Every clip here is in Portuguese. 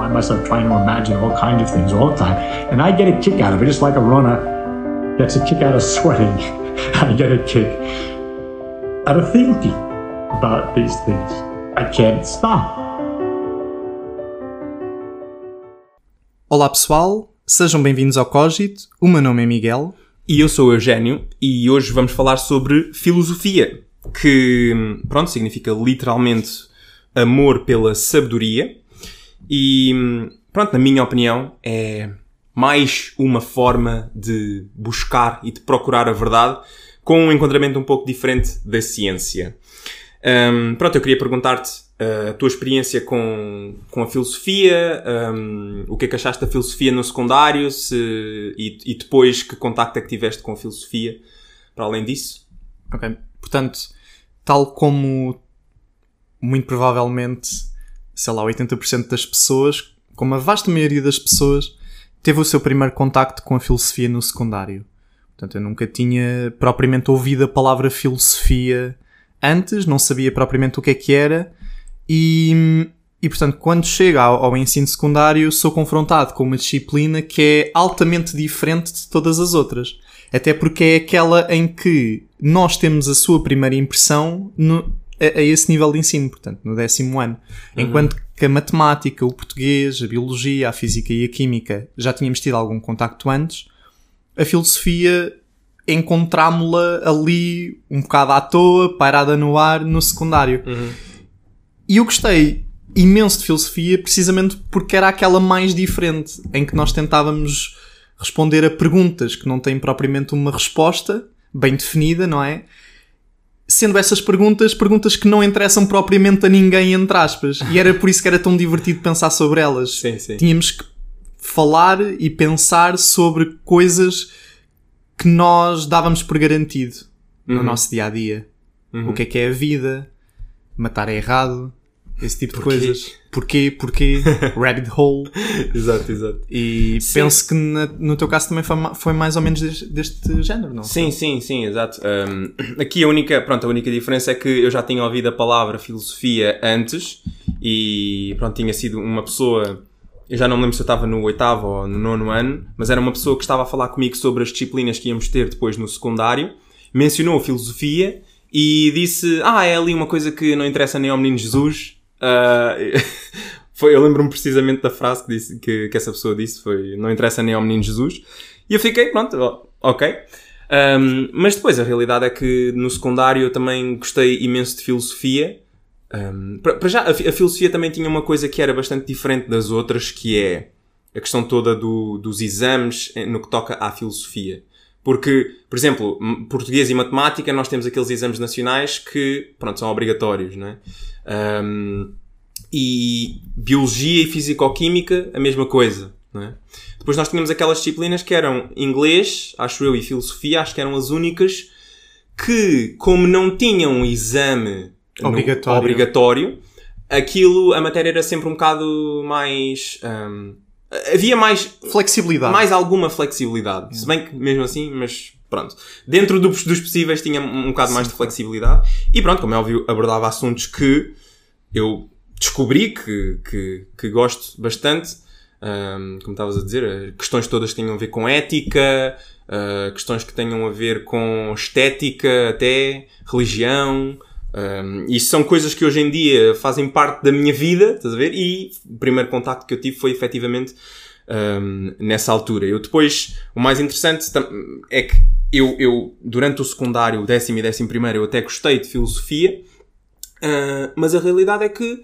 find myself trying to imagine all kinds of things all the time. And I get a kick out of it, just like a runner gets a kick out of sweating. I get a kick out of thinking about these things. I can't stop. Olá pessoal, sejam bem-vindos ao Cogito. O meu nome é Miguel. E eu sou o Eugénio e hoje vamos falar sobre filosofia, que, pronto, significa literalmente amor pela sabedoria. E, pronto, na minha opinião, é mais uma forma de buscar e de procurar a verdade com um enquadramento um pouco diferente da ciência. Um, pronto, eu queria perguntar-te uh, a tua experiência com, com a filosofia, um, o que é que achaste da filosofia no secundário se, e, e, depois que contacto é que tiveste com a filosofia, para além disso? Ok, portanto, tal como muito provavelmente, sei lá, 80% das pessoas, como a vasta maioria das pessoas, teve o seu primeiro contacto com a filosofia no secundário. Portanto, eu nunca tinha propriamente ouvido a palavra filosofia antes, não sabia propriamente o que é que era, e, e portanto, quando chega ao, ao, ensino secundário, sou confrontado com uma disciplina que é altamente diferente de todas as outras. Até porque é aquela em que nós temos a sua primeira impressão no, a, a, esse nível de ensino, portanto, no décimo ano. Uhum. Enquanto que a matemática, o português, a biologia, a física e a química já tínhamos tido algum contacto antes, a filosofia encontrámo-la ali um bocado à toa, pairada no ar, no secundário. Uhum. E eu gostei imenso de filosofia precisamente porque era aquela mais diferente, em que nós tentávamos responder a perguntas que não têm propriamente uma resposta bem definida, não é? Sendo essas perguntas perguntas que não interessam propriamente a ninguém, entre aspas. E era por isso que era tão divertido pensar sobre elas. Sim, sim. Tínhamos que falar e pensar sobre coisas que nós dávamos por garantido no uhum. nosso dia a dia. Uhum. O que é que é a vida? Matar é errado? Esse tipo Porquê? de coisas. Porquê? Porquê? Rabbit hole. exato, exato. E sim. penso que na, no teu caso também foi, foi mais ou menos deste, deste género, não? Sim, sim, sim, exato. Um, aqui a única, pronto, a única diferença é que eu já tinha ouvido a palavra filosofia antes e pronto, tinha sido uma pessoa eu já não me lembro se eu estava no oitavo ou no nono ano, mas era uma pessoa que estava a falar comigo sobre as disciplinas que íamos ter depois no secundário, mencionou a filosofia e disse: Ah, é ali uma coisa que não interessa nem ao menino Jesus. Uh, foi, eu lembro-me precisamente da frase que, disse, que, que, essa pessoa disse: foi não interessa nem ao menino Jesus. E eu fiquei, pronto, ok. Um, mas depois a realidade é que no secundário eu também gostei imenso de filosofia um, para já, a, a, filosofia também tinha uma coisa que era bastante diferente das outras, que é a questão toda do, dos exames no que toca à filosofia. Porque, por exemplo, português e matemática, nós temos aqueles exames nacionais que, pronto, são obrigatórios, não é? Um, e biologia e fisicoquímica, a mesma coisa, é? Depois nós tínhamos aquelas disciplinas que eram inglês, acho eu, e filosofia, acho que eram as únicas que, como não tinham um exame obrigatório. obrigatório, aquilo, a matéria era sempre um bocado mais. Um, havia mais. Flexibilidade. Mais alguma flexibilidade. Se bem que mesmo assim, mas pronto. Dentro dos, dos possíveis tinha um bocado Sim. mais de flexibilidade. E pronto, como é óbvio, abordava assuntos que eu descobri que, que, que gosto bastante. Um, como estavas a dizer, eh, questões todas que tenham a ver com ética, uh, questões que tenham a ver com estética até, religião, um, e são coisas que hoje em dia fazem parte da minha vida, estás a ver? E o primeiro contacto que eu tive foi efetivamente um, nessa altura. Eu depois, o mais interessante é que eu, eu durante o secundário, décimo e décimo primeiro, eu até gostei de filosofia, uh, mas a realidade é que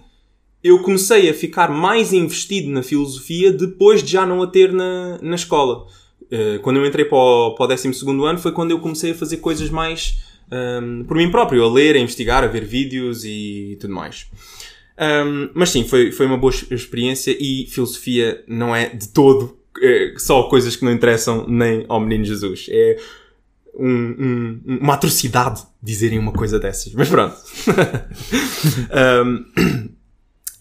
eu comecei a ficar mais investido na filosofia depois de já não a ter na, na escola. Uh, quando eu entrei para o, para o décimo segundo ano foi quando eu comecei a fazer coisas mais um, por mim próprio, a ler, a investigar, a ver vídeos e tudo mais. Um, mas sim, foi, foi uma boa experiência e filosofia não é de todo é, só coisas que não interessam nem ao menino Jesus. É um, um, uma atrocidade dizerem uma coisa dessas. Mas pronto.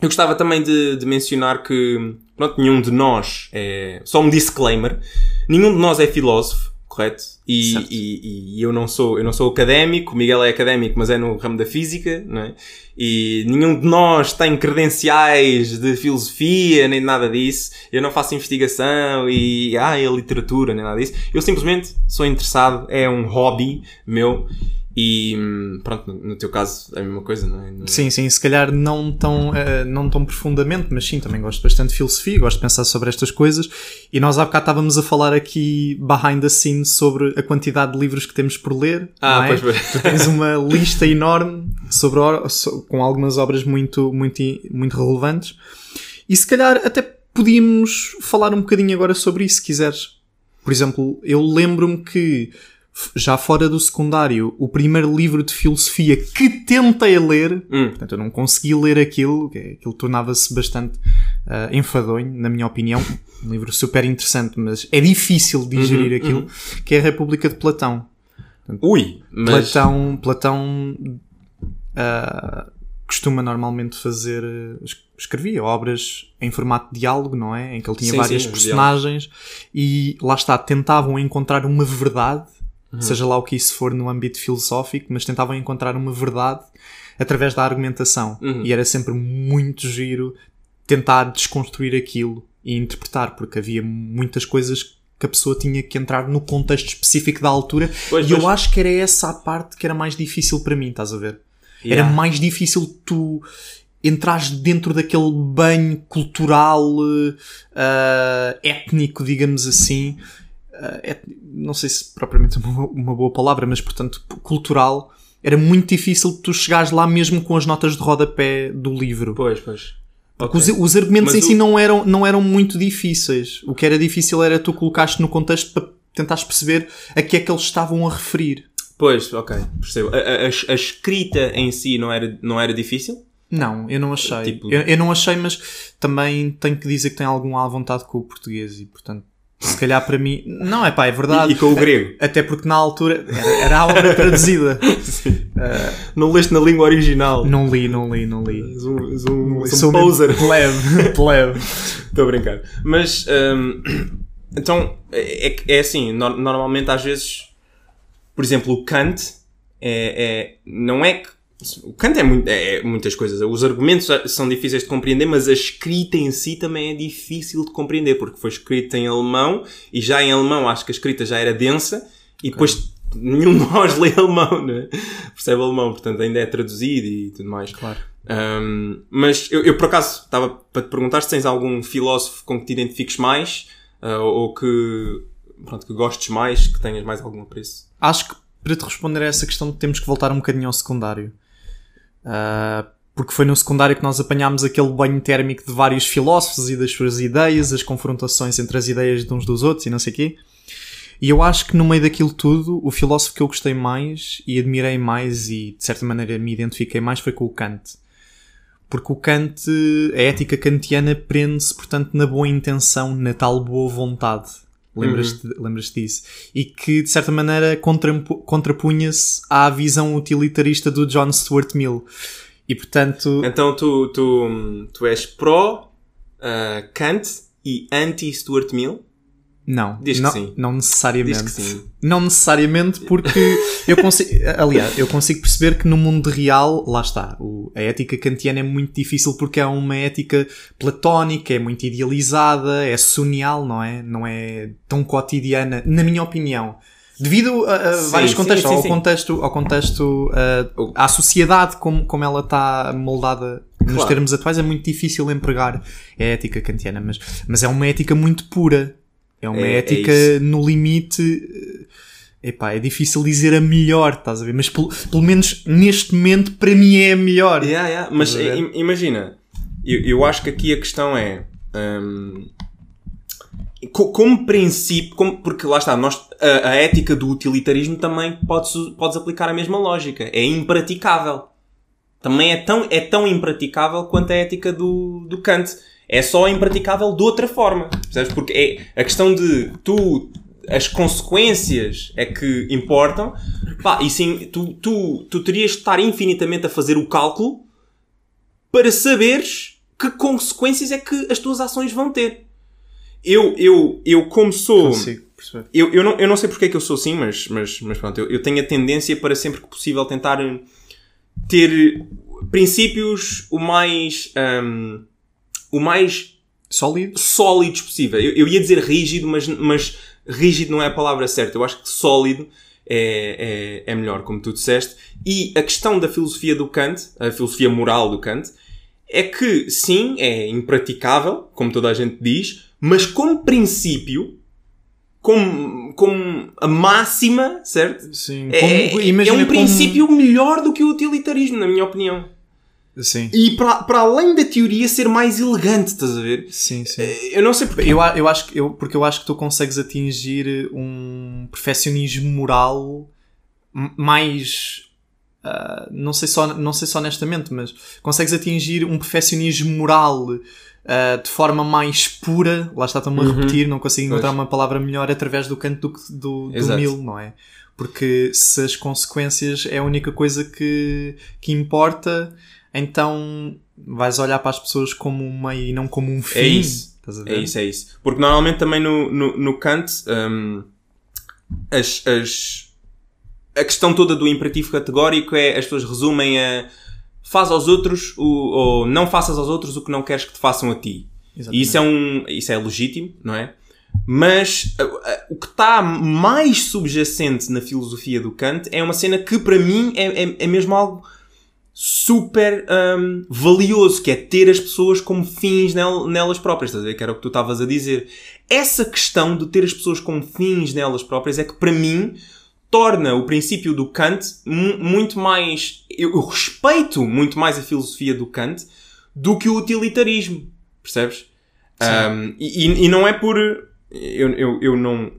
eu gostava também de, de, mencionar que pronto, nenhum de nós é. Só um disclaimer: nenhum de nós é filósofo correto? E, e, e eu não sou, eu não sou académico, o Miguel é académico, mas é no ramo da física, não é? E nenhum de nós tem credenciais de filosofia, nem nada disso. Eu não faço investigação e, ah, é literatura, nem nada disso. Eu simplesmente sou interessado, é um hobby meu. E, pronto, no, teu caso é a mesma coisa, não é? No- Sim, sim, se calhar não tão, eh, não tão profundamente, mas sim, também gosto bastante de filosofia, gosto de pensar sobre estas coisas. E nós há bocado estávamos a falar aqui behind the scenes sobre a quantidade de livros que temos por ler. Ah, é? pois, pois. Tu tens uma lista enorme sobre com algumas obras muito, muito, muito relevantes. E se calhar até podíamos falar um bocadinho agora sobre isso, se quiseres. Por exemplo, eu lembro-me que, já fora do secundário, o primeiro livro de filosofia que tentei ler, Hum. portanto eu não consegui ler aquilo, que aquilo tornava-se bastante ah, enfadonho, na minha opinião. Um livro super interessante, mas é difícil digerir Uhum, aquilo, que é a República de Platão. Ui, mas... Platão, Platão ah, costuma normalmente fazer. es- escrevia obras em formato de diálogo, não é? Em que ele tinha Sim, várias sim, personagens e lá está, tentavam encontrar uma verdade, Uhum. seja lá o que isso for no âmbito filosófico, mas tentavam encontrar uma verdade através da argumentação. Uhum. E era sempre muito giro tentar desconstruir aquilo e interpretar, porque havia muitas coisas que a pessoa tinha que entrar no contexto específico da altura Pois, e eu pois. acho que era essa a parte que era mais difícil para mim, estás a ver? Yeah. Era mais difícil tu entrares dentro daquele banho cultural, eh, étnico, digamos assim. Eh, et- não sei se propriamente é uma, uma boa palavra, mas portanto, cultural. Era muito difícil tu chegares lá mesmo com as notas de rodapé do livro. Pois, pois. Porque Ok. Os, os argumentos Mas em si o- não eram, não eram muito difíceis. O que era difícil era tu colocaste no contexto para tentares perceber a que é que eles estavam a referir. Pois, ok, percebo. A, a- a- escrita em si não era, não era difícil? Não, eu não achei. Tipo- Eu, eu não achei, mas também tenho que dizer que tenho algum à vontade com o português e, portanto, se calhar para mim. Não, é pá, é verdade. E, e com o grego? Até porque na altura era, era a obra traduzida. Não leste na língua original? não li, não li, não li. És um, és um, um Sou mesmo poser. Plebe, plebe. Estou a brincar. Mas, hum, então, é, é é assim, no- normalmente às vezes, por exemplo, o Kant é, é- não é que, o Kant é, muito, é muitas coisas. Os argumentos são difíceis de compreender, mas a escrita em si também é difícil de compreender, porque foi escrita em alemão, e já em alemão acho que a escrita já era densa, e depois nenhum de nós lê alemão, né? percebe alemão, portanto ainda é traduzido e tudo mais. Claro. Um, mas eu, eu, por acaso estava para te perguntar se tens algum filósofo com que te identifiques mais uh, ou que, pronto, que gostes mais, que tenhas mais algum apreço. Acho que para te responder a essa questão temos que voltar um bocadinho ao secundário. Ah, porque foi no secundário que nós apanhámos aquele banho térmico de vários filósofos e das suas ideias, as confrontações entre as ideias de uns dos outros e não sei o quê. E eu acho que no meio daquilo tudo, o filósofo que eu gostei mais e admirei mais e de certa maneira me identifiquei mais foi com o Kant. Porque o Kant, a ética kantiana prende-se, portanto, na boa intenção, na tal boa vontade. Lembras-te lembras disso? E que, de certa maneira, contrapu- contrapunha-se à visão utilitarista do John Stuart Mill. E, portanto, Então tu, tu, tu és pró uh, Kant e anti-Stuart Mill? Não. Diz que não, sim. não necessariamente. Diz que sim. Não necessariamente porque eu consigo, aliás, eu consigo perceber que no mundo real, lá está, o- a ética kantiana é muito difícil porque é uma ética platónica, é muito idealizada, é sunial, não é? Não é tão cotidiana, na minha opinião. Devido a, a Sim, vários contextos, sim, ao sim. contexto, ao contexto, uh, à sociedade como, como ela está moldada nos Claro. termos atuais, é muito difícil empregar a ética kantiana, mas, mas é uma ética muito pura. É uma É- é ética isso. no limite. eh, Epá, é difícil dizer a melhor, estás a ver? Mas pelo, pelo menos neste momento, para mim é a melhor. Yeah, yeah. Mas imagina, eu, eu acho que aqui a questão é. hum, co- como princípio, como- porque lá está, nós, a, a ética do utilitarismo também podes, podes aplicar a mesma lógica. É impraticável. Também é tão, é tão impraticável quanto a ética do, do Kant. É só impraticável de outra forma. Percebes? Porque é a questão de tu. As consequências é que importam. Pá, e sim, tu, tu, tu terias de estar infinitamente a fazer o cálculo para saberes que consequências é que as tuas ações vão ter. Eu, eu, eu como sou, Consigo. Eu, eu, não, eu não sei porque é que eu sou assim, mas, mas, mas pronto, eu, eu tenho a tendência para sempre que possível tentar ter princípios o mais. ahm, o mais Sólido? sólidos possível. Eu, eu ia dizer rígido, mas, mas rígido não é a palavra certa. Eu acho que sólido é, é, é melhor, como tu disseste. E a questão da filosofia do Kant, a filosofia moral do Kant, é que sim, é impraticável, como toda a gente diz, mas como princípio, como, como a máxima, certo? Sim. É, Como- é imagina um como- princípio melhor do que o utilitarismo, na minha opinião. Sim. E para, além da teoria ser mais elegante, estás a ver? Sim, sim. Eu não sei porque. Eu, eu acho que eu, porque eu acho que tu consegues atingir um perfeccionismo moral mais ah, não sei só não sei só honestamente, mas consegues atingir um perfeccionismo moral ah, de forma mais pura. Lá está, estou-me a repetir, não consigo encontrar Uhum. Pois. uma palavra melhor através do canto do, que- do, do mil, não é? Porque se as consequências é a única coisa que, que importa, então vais olhar para as pessoas como um meio e não como um fim. É isso. É isso, é isso. Porque normalmente também no, no, no Kant hum, as, as, a questão toda do imperativo categórico é as pessoas resumem a faz aos outros o, ou não faças aos outros o que não queres que te façam a ti. E isso é, um, isso é legítimo, não é? Mas a- a- o que está mais subjacente na filosofia do Kant é uma cena que para mim é, é, é mesmo algo super hum, valioso, que é ter as pessoas como fins nel- nelas próprias, estás a ver? Que era o que tu estavas a dizer. Essa questão de ter as pessoas como fins nelas próprias é que para mim torna o princípio do Kant mu- muito mais. Eu, respeito muito mais a filosofia do Kant do que o utilitarismo, percebes? Um, e, e- e não é por. Eu, eu, eu não.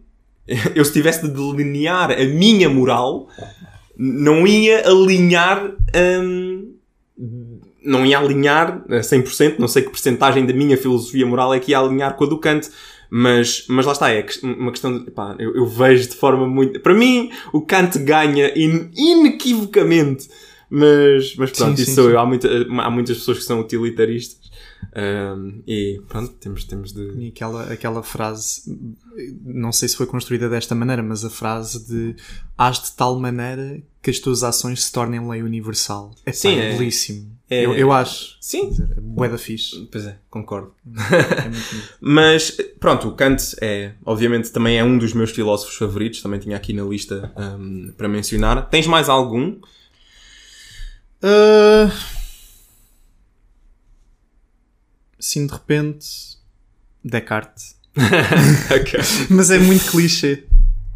Eu, se tivesse de delinear a minha moral, não ia alinhar. hum, não ia alinhar a 100%, não sei que porcentagem da minha filosofia moral é que ia alinhar com a do Kant. Mas, mas lá está, é uma questão de. Pá, eu, eu vejo de forma muito. Para mim, o Kant ganha in- inequivocamente. Mas, mas pronto, Sim, isso sim, sou sim. eu. Há, muita- há muitas pessoas que são utilitaristas. Um, e pronto, temos, temos de. E aquela, aquela frase, não sei se foi construída desta maneira, mas a frase de hás de tal maneira que as tuas ações se tornem lei universal. É, Sim, pá, é- é belíssimo. é- eu, eu acho. Sim. É bué da fixe. Pois é, concordo. É. Mas pronto, o Kant é, obviamente, também é um dos meus filósofos favoritos. Também tinha aqui na lista um, para mencionar. Tens mais algum? Ah, sim, de repente, Descartes. Mas é muito clichê.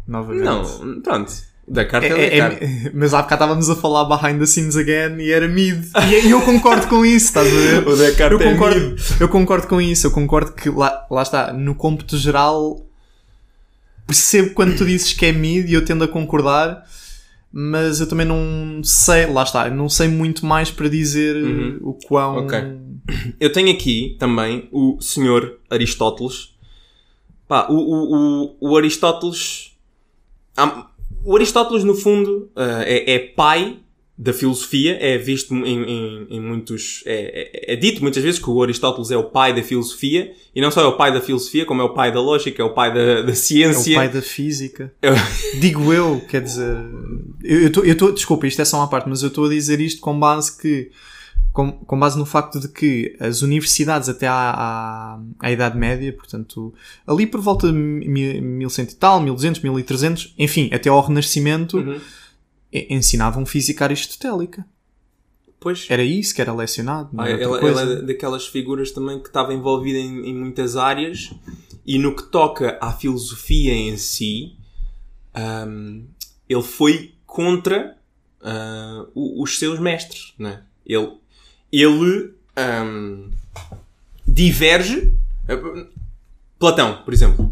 Novamente. Não, pronto. Descartes É- é, é- é- Descartes. mas há bocado estávamos a falar behind the scenes again e era mid. E eu concordo com isso, estás a ver? O Descartes eu é concordo, mid. eu concordo com isso, eu concordo que lá, lá está, no cômputo geral percebo quando tu dizes que é mid e eu tendo a concordar, mas eu também não sei, lá está, não sei muito mais para dizer Uhum. o quão. Ok. Eu tenho aqui também o senhor Aristóteles. Pá, o, o, o, o Aristóteles. o Aristóteles, no fundo, ah, é, é pai da filosofia. É visto em, em, em muitos. É, é- é dito muitas vezes que o Aristóteles é o pai da filosofia. E não só é o pai da filosofia, como é o pai da lógica, é o pai da, da É ciência. o pai da física. Eu- Digo eu, quer dizer. Eu estou. Eu tô- desculpa, isto é só uma parte, mas eu estou a dizer isto com base que. Com, com base no facto de que as universidades até à, à, à Idade Média, portanto, ali por volta de mi- 1100 e tal, 1200, 1300, enfim, até ao Renascimento, Uhum. Ensinavam física aristotélica. Pois. Era isso que era lecionado. Ah, ela, ela é daquelas figuras também que estava envolvida em, em muitas áreas e no que toca à filosofia em si, ahm, ele foi contra o- os seus mestres. Não é? Ele, ele ahm, diverge. ah, Platão, por exemplo.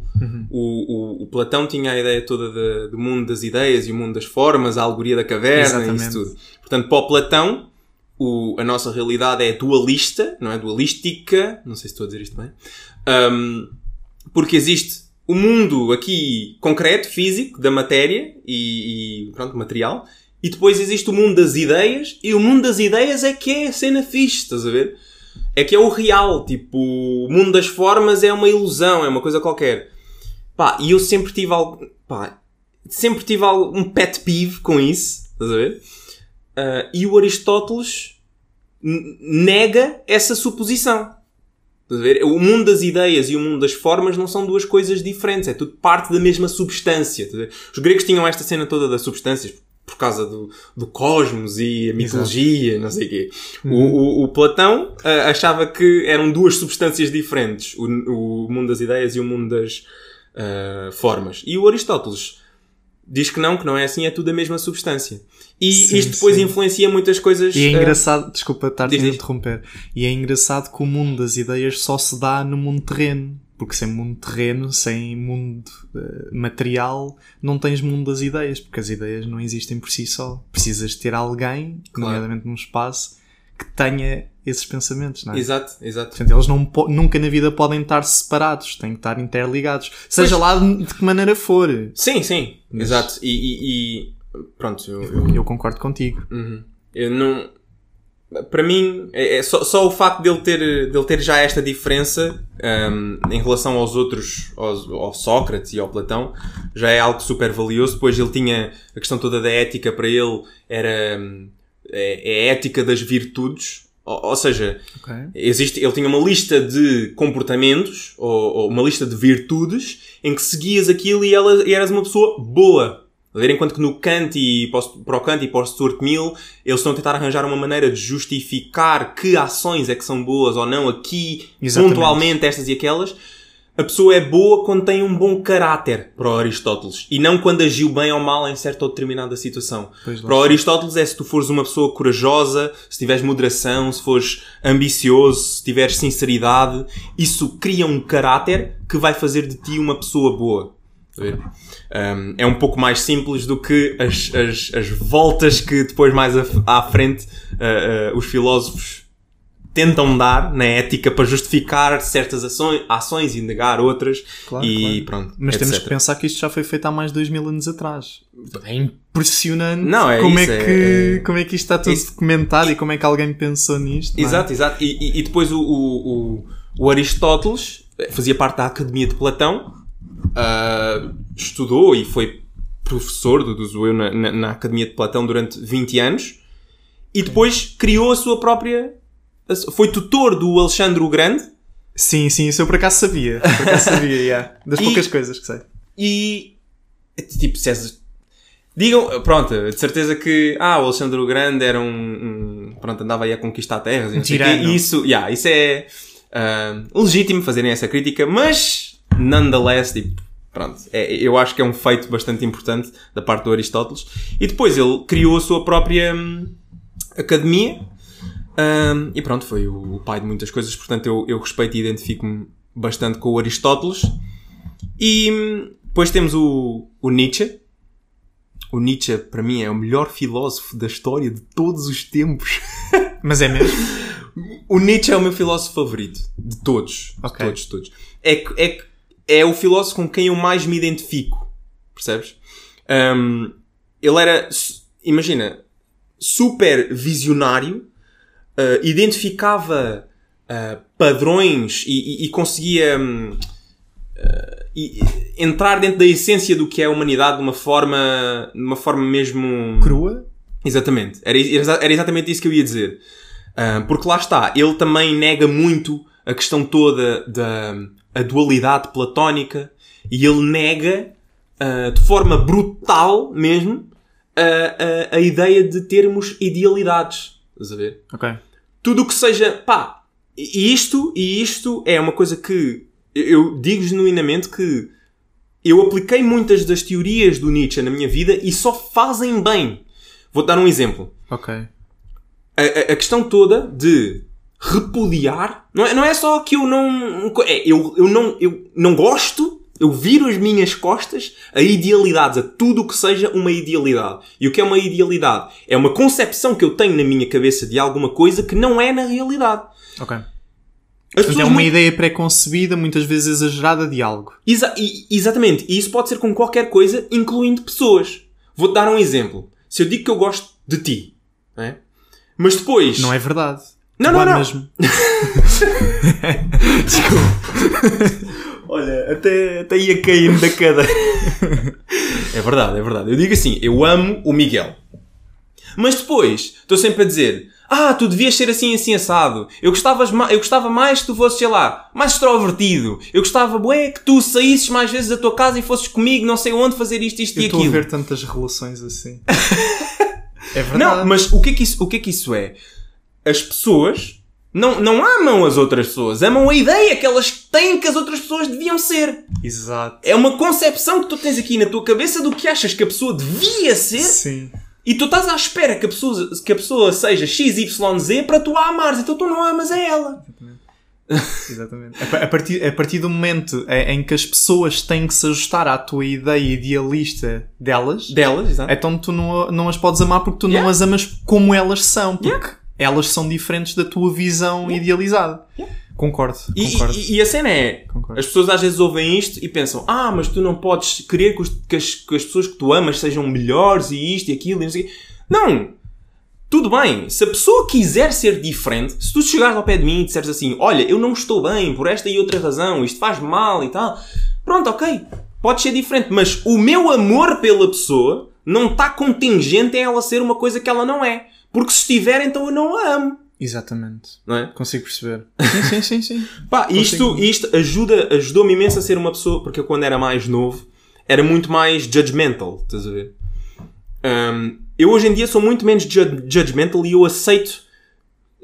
O, o, o Platão tinha a ideia toda da- do mundo das ideias e o mundo das formas, a alegoria da caverna e isso Exatamente. tudo. Portanto, para o Platão, o- a nossa realidade é dualista, não é? Dualística. Não sei se estou a dizer isto bem. Ahm, porque existe o mundo aqui concreto, físico, da matéria e, e, pronto, material. E depois existe o mundo das ideias. E o mundo das ideias é que é a cena fixe, estás a ver? É que é o real. Tipo, o mundo das formas é uma ilusão, é uma coisa qualquer. Pá, e eu sempre tive algo, pá, sempre tive algo, um pet peeve com isso, estás a ver? Uh, e o Aristóteles nega essa suposição. Estás a ver? O mundo das ideias e o mundo das formas não são duas coisas diferentes, é tudo parte da mesma substância. Os gregos tinham esta cena toda das substâncias por causa do, do cosmos e a mitologia, não sei o quê. O, o, o Platão ah, achava que eram duas substâncias diferentes, o, o mundo das ideias e o mundo das ah, formas. E o Aristóteles diz que não, que não é assim, é tudo a mesma substância. E Sim, isto depois sim. influencia muitas coisas. E é ah, engraçado, desculpa estar-te a interromper, e é engraçado que o mundo das ideias só se dá no mundo terreno. Porque sem mundo terreno, sem mundo eh, material, não tens mundo das ideias, porque as ideias não existem por si só. Precisas ter alguém, Claro. nomeadamente num espaço, que tenha esses pensamentos, não é? Exato, exato. Portanto, eles não nunca na vida podem estar separados, têm que estar interligados. Seja lá de de que maneira for. Sim, sim, Mas- exato. E, e- e- pronto, eu, eu- Eu concordo contigo. Uhum. Eu não. Para mim, é, é só, só o facto dele ter, dele ter já esta diferença hum, em relação aos outros, aos, ao Sócrates e ao Platão, já é algo super valioso. Depois ele tinha a questão toda da ética para ele, era é, é a ética das virtudes. Ou, ou seja, Ok. Existe, ele tinha uma lista de comportamentos, ou, ou uma lista de virtudes, em que seguias aquilo e, ela, e eras uma pessoa boa. Enquanto que no Kant e para o Kant e para o Stuart Mill, eles estão a tentar arranjar uma maneira de justificar que ações é que são boas ou não, aqui, Exatamente. pontualmente, estas e aquelas. A pessoa é boa quando tem um bom caráter, para o Aristóteles. E não quando agiu bem ou mal em certa ou determinada situação. Para o. Aristóteles é se tu fores uma pessoa corajosa, se tiveres moderação, se fores ambicioso, se tiveres sinceridade, isso cria um caráter que vai fazer de ti uma pessoa boa. Um, é um pouco mais simples do que as, as, as voltas que depois mais à, à frente uh, uh, os filósofos tentam dar na ética para justificar certas ações, ações e negar outras Claro, e claro. pronto. Mas temos etc. que pensar que isto já foi feito há mais de 2 mil anos atrás. É impressionante Não, é como, isso, é é- que, é- como é que isto está tudo Isso- documentado e como é que alguém pensou nisto. não é? Exato, exato. E, e- depois o, o, o- Aristóteles fazia parte da Academia de Platão, ah, estudou e foi professor do, do Zoeu na, na, na Academia de Platão durante 20 anos e depois criou a sua própria. Foi tutor do Alexandre o Grande Sim, sim, isso eu por acaso sabia. Por acaso sabia, yeah. Das E- poucas coisas que sei. e. Tipo, César. Digam, pronto, de certeza que ah, o Alexandre o Grande era um, um- pronto, andava aí a conquistar terras quê. Tirano. Isso, yeah, isso é ah, legítimo fazerem essa crítica, mas nonetheless, tipo, pronto, é- eu acho que é um feito bastante importante da parte do Aristóteles. E depois ele criou a sua própria hum, academia hum, e pronto, foi o, pai de muitas coisas, portanto eu, eu respeito e identifico-me bastante com o Aristóteles. E hum, depois temos o, o Nietzsche. O Nietzsche, para mim, é o melhor filósofo da história de todos os tempos. Mas é mesmo? O Nietzsche é o meu filósofo favorito. De todos. De Ok. todos, todos. É, é, é o filósofo com quem eu mais me identifico. Percebes? Hum, ele era, imagina, super visionário, uh, identificava uh, padrões e, e- e conseguia hum, uh, e- entrar dentro da essência do que é a humanidade de uma forma, de uma forma mesmo... Crua? Exatamente. Era, era exatamente isso que eu ia dizer. Porque lá está, ele também nega muito a questão toda da a dualidade platónica e ele nega ah, de forma brutal mesmo a, a, a ideia de termos idealidades. Estás a ver? Ok. Tudo o que seja, pá, e isto, e isto é uma coisa que eu- digo genuinamente que eu apliquei muitas das teorias do Nietzsche na minha vida e só fazem bem. Vou-te dar um exemplo. Ok. A, a- a questão toda de repudiar, não é, não é só que eu não, é, eu, eu não, eu não gosto, eu viro as minhas costas a idealidades, a tudo o que seja uma idealidade. E o que é uma idealidade? É uma concepção que eu tenho na minha cabeça de alguma coisa que não é na realidade. Ok. As é uma muito- ideia pré-concebida, muitas vezes exagerada de algo. Exa- e- exatamente. E isso pode ser com qualquer coisa, incluindo pessoas. Vou-te dar um exemplo. Se eu digo que eu gosto de ti, é? mas depois. Não é verdade. Não, Tu não, lá não. mesmo. Olha, até, até ia cair da cadeira. é verdade, é verdade. Eu digo assim, eu amo o Miguel. Mas depois, estou sempre a dizer, ah, tu devias ser assim, assim, assado. Eu, gostavas ma- eu gostava mais que tu fosses, sei lá, mais extrovertido. Eu gostava, bué, que tu saísses mais vezes da tua casa e fosses comigo, não sei onde, fazer isto, isto Eu e estou a aquilo. ver tantas relações assim. é verdade. Não, mas o que, é que isso, o que é que isso é? As pessoas não, não amam as outras pessoas, amam a ideia que elas têm que as outras pessoas deviam ser. Exato. É uma concepção que tu tens aqui na tua cabeça do que achas que a pessoa devia ser Sim. e tu estás à espera que a pessoa, que a pessoa seja XYZ para tu a amares, então tu não amas a ela. Exatamente. A, pa- a partir, a partir do momento em que as pessoas têm que se ajustar à tua ideia idealista delas, Delas, então tu não, não as podes amar porque tu não Yeah. as amas como elas são, porque elas são diferentes da tua visão idealizada. Concordo, E, concordo. e- e a cena é, Concordo. as pessoas às vezes ouvem isto e pensam, ah, mas tu não podes querer que, os- que as, que as pessoas que tu amas sejam melhores e isto e aquilo e não sei o quê. Não! Tudo bem, se a pessoa quiser ser diferente, se tu chegares ao pé de mim e disseres assim, olha, eu não estou bem por esta e outra razão, isto faz mal e tal, pronto, ok, pode ser diferente, mas o meu amor pela pessoa não está contingente em ela ser uma coisa que ela não é. Porque se estiver, então eu não a amo, Exatamente. não é? Consigo perceber. Sim, sim, sim, sim. Pá, isto, isto ajuda, ajudou-me imenso a ser uma pessoa, porque eu quando era mais novo, era muito mais judgmental, estás a ver? Hum, eu hoje em dia sou muito menos ju- judgmental e eu aceito,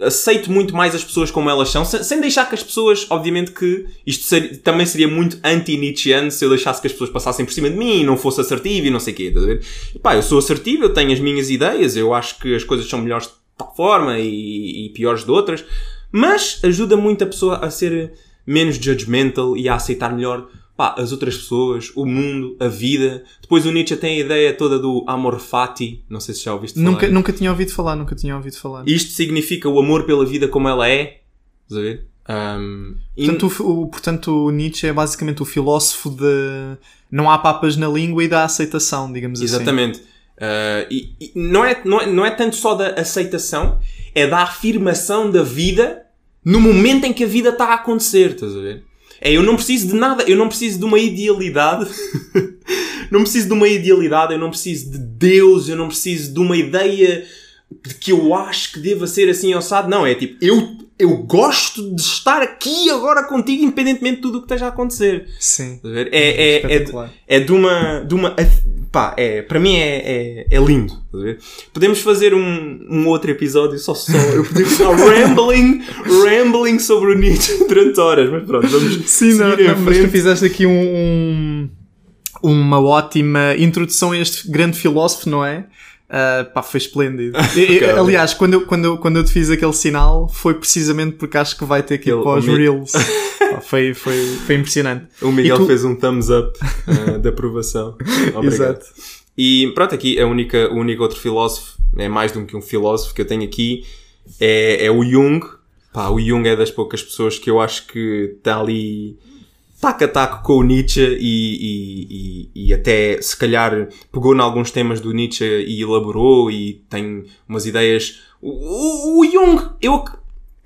aceito muito mais as pessoas como elas são, sem, deixar que as pessoas, obviamente que isto também seria muito anti-Nietzscheano se eu deixasse que as pessoas passassem por cima de mim e não fosse assertivo e não sei o quê, estás a ver? E pá, eu sou assertivo, eu tenho as minhas ideias, eu acho que as coisas são melhores de tal forma e, e piores de outras, mas ajuda muito a pessoa a ser menos judgmental e a aceitar melhor pá, as outras pessoas, o mundo, a vida. Depois o Nietzsche tem a ideia toda do amor fati, não sei se já ouviste falar. Nunca, nunca tinha ouvido falar, nunca tinha ouvido falar. Isto significa o amor pela vida como ela é. Estás a ver? Um, Portanto, o, o- portanto, o Nietzsche é basicamente o filósofo de não há papas na língua e da aceitação, digamos assim. Exatamente. Uh, e, e não, é, não, é, não é tanto só da aceitação, é da afirmação da vida no momento em que a vida está a acontecer, estás a ver? É, eu não preciso de nada, eu não preciso de uma idealidade, não preciso de uma idealidade, eu não preciso de Deus, eu não preciso de uma ideia de que eu acho que deva ser assim assado. Não, é tipo, eu, eu gosto de estar aqui agora contigo, independentemente de tudo o que esteja a acontecer. Sim. É, é, é, é de uma. De uma pá, é, para mim é, é, é lindo. Podemos fazer um, um outro episódio só só. Eu podia ficar rambling, rambling sobre o Nietzsche durante horas, mas pronto, vamos Sim, não, não, mas tu fizeste aqui um, um- uma ótima introdução a este grande filósofo, não é? Ah, pá, foi esplêndido. E- e- Cara. aliás, quando eu, quando, eu, quando eu te fiz aquele sinal, foi precisamente porque acho que vai ter que ir para os Reels. Pá, foi, foi, foi impressionante. O Miguel tu- fez um thumbs up uh, de aprovação. Obrigado. Exato. E pronto, aqui a única, o único outro filósofo, é mais do que um filósofo que eu tenho aqui, é, é o Jung. Pá, o Jung é das poucas pessoas que eu acho que está ali taco a taco com o Nietzsche e, e, e, e até se calhar pegou em alguns temas do Nietzsche e elaborou e tem umas ideias. O, o, o Jung, eu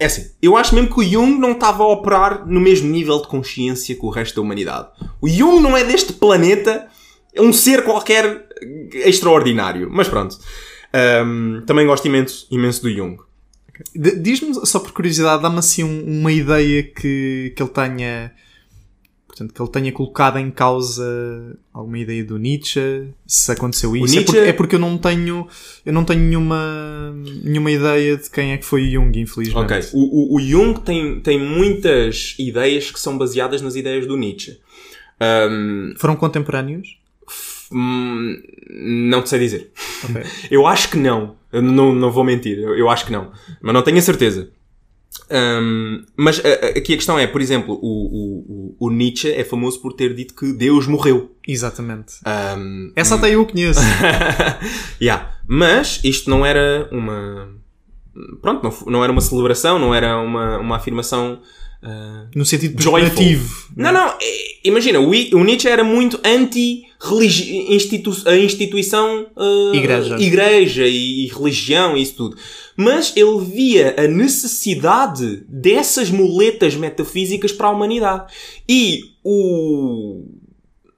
é assim, eu acho mesmo que o Jung não estava a operar no mesmo nível de consciência que o resto da humanidade. O Jung não é deste planeta, é um ser qualquer extraordinário. Mas pronto. Ahm, também gosto imenso, imenso do Jung. Diz-me, só por curiosidade, dá-me assim um- uma ideia que, que ele tenha. Portanto, que ele tenha colocado em causa alguma ideia do Nietzsche, se aconteceu isso. É Nietzsche- porque, é porque eu não tenho, eu não tenho nenhuma, nenhuma ideia de quem é que foi Jung, infelizmente. Ok. O, o, o Jung tem, tem muitas ideias que são baseadas nas ideias do Nietzsche. Ahm, Foram contemporâneos? hum, não sei dizer. Ok. Eu acho que não. Eu não, não vou mentir. Eu, eu acho que não. Mas não tenho a certeza. Hum, mas a- a- aqui a questão é, por exemplo, o, o, o, Nietzsche é famoso por ter dito que Deus morreu. Exatamente. Hum, Essa até eu conheço. yeah. Mas isto não era uma. Pronto, não, não era uma celebração, não era uma, uma afirmação. ah, No sentido pejorativo. Não, não, é- imagina, o, I- o Nietzsche era muito anti institu a instituição ah, Igreja. igreja e, religião e isso tudo. Mas ele via a necessidade dessas muletas metafísicas para a humanidade. E o,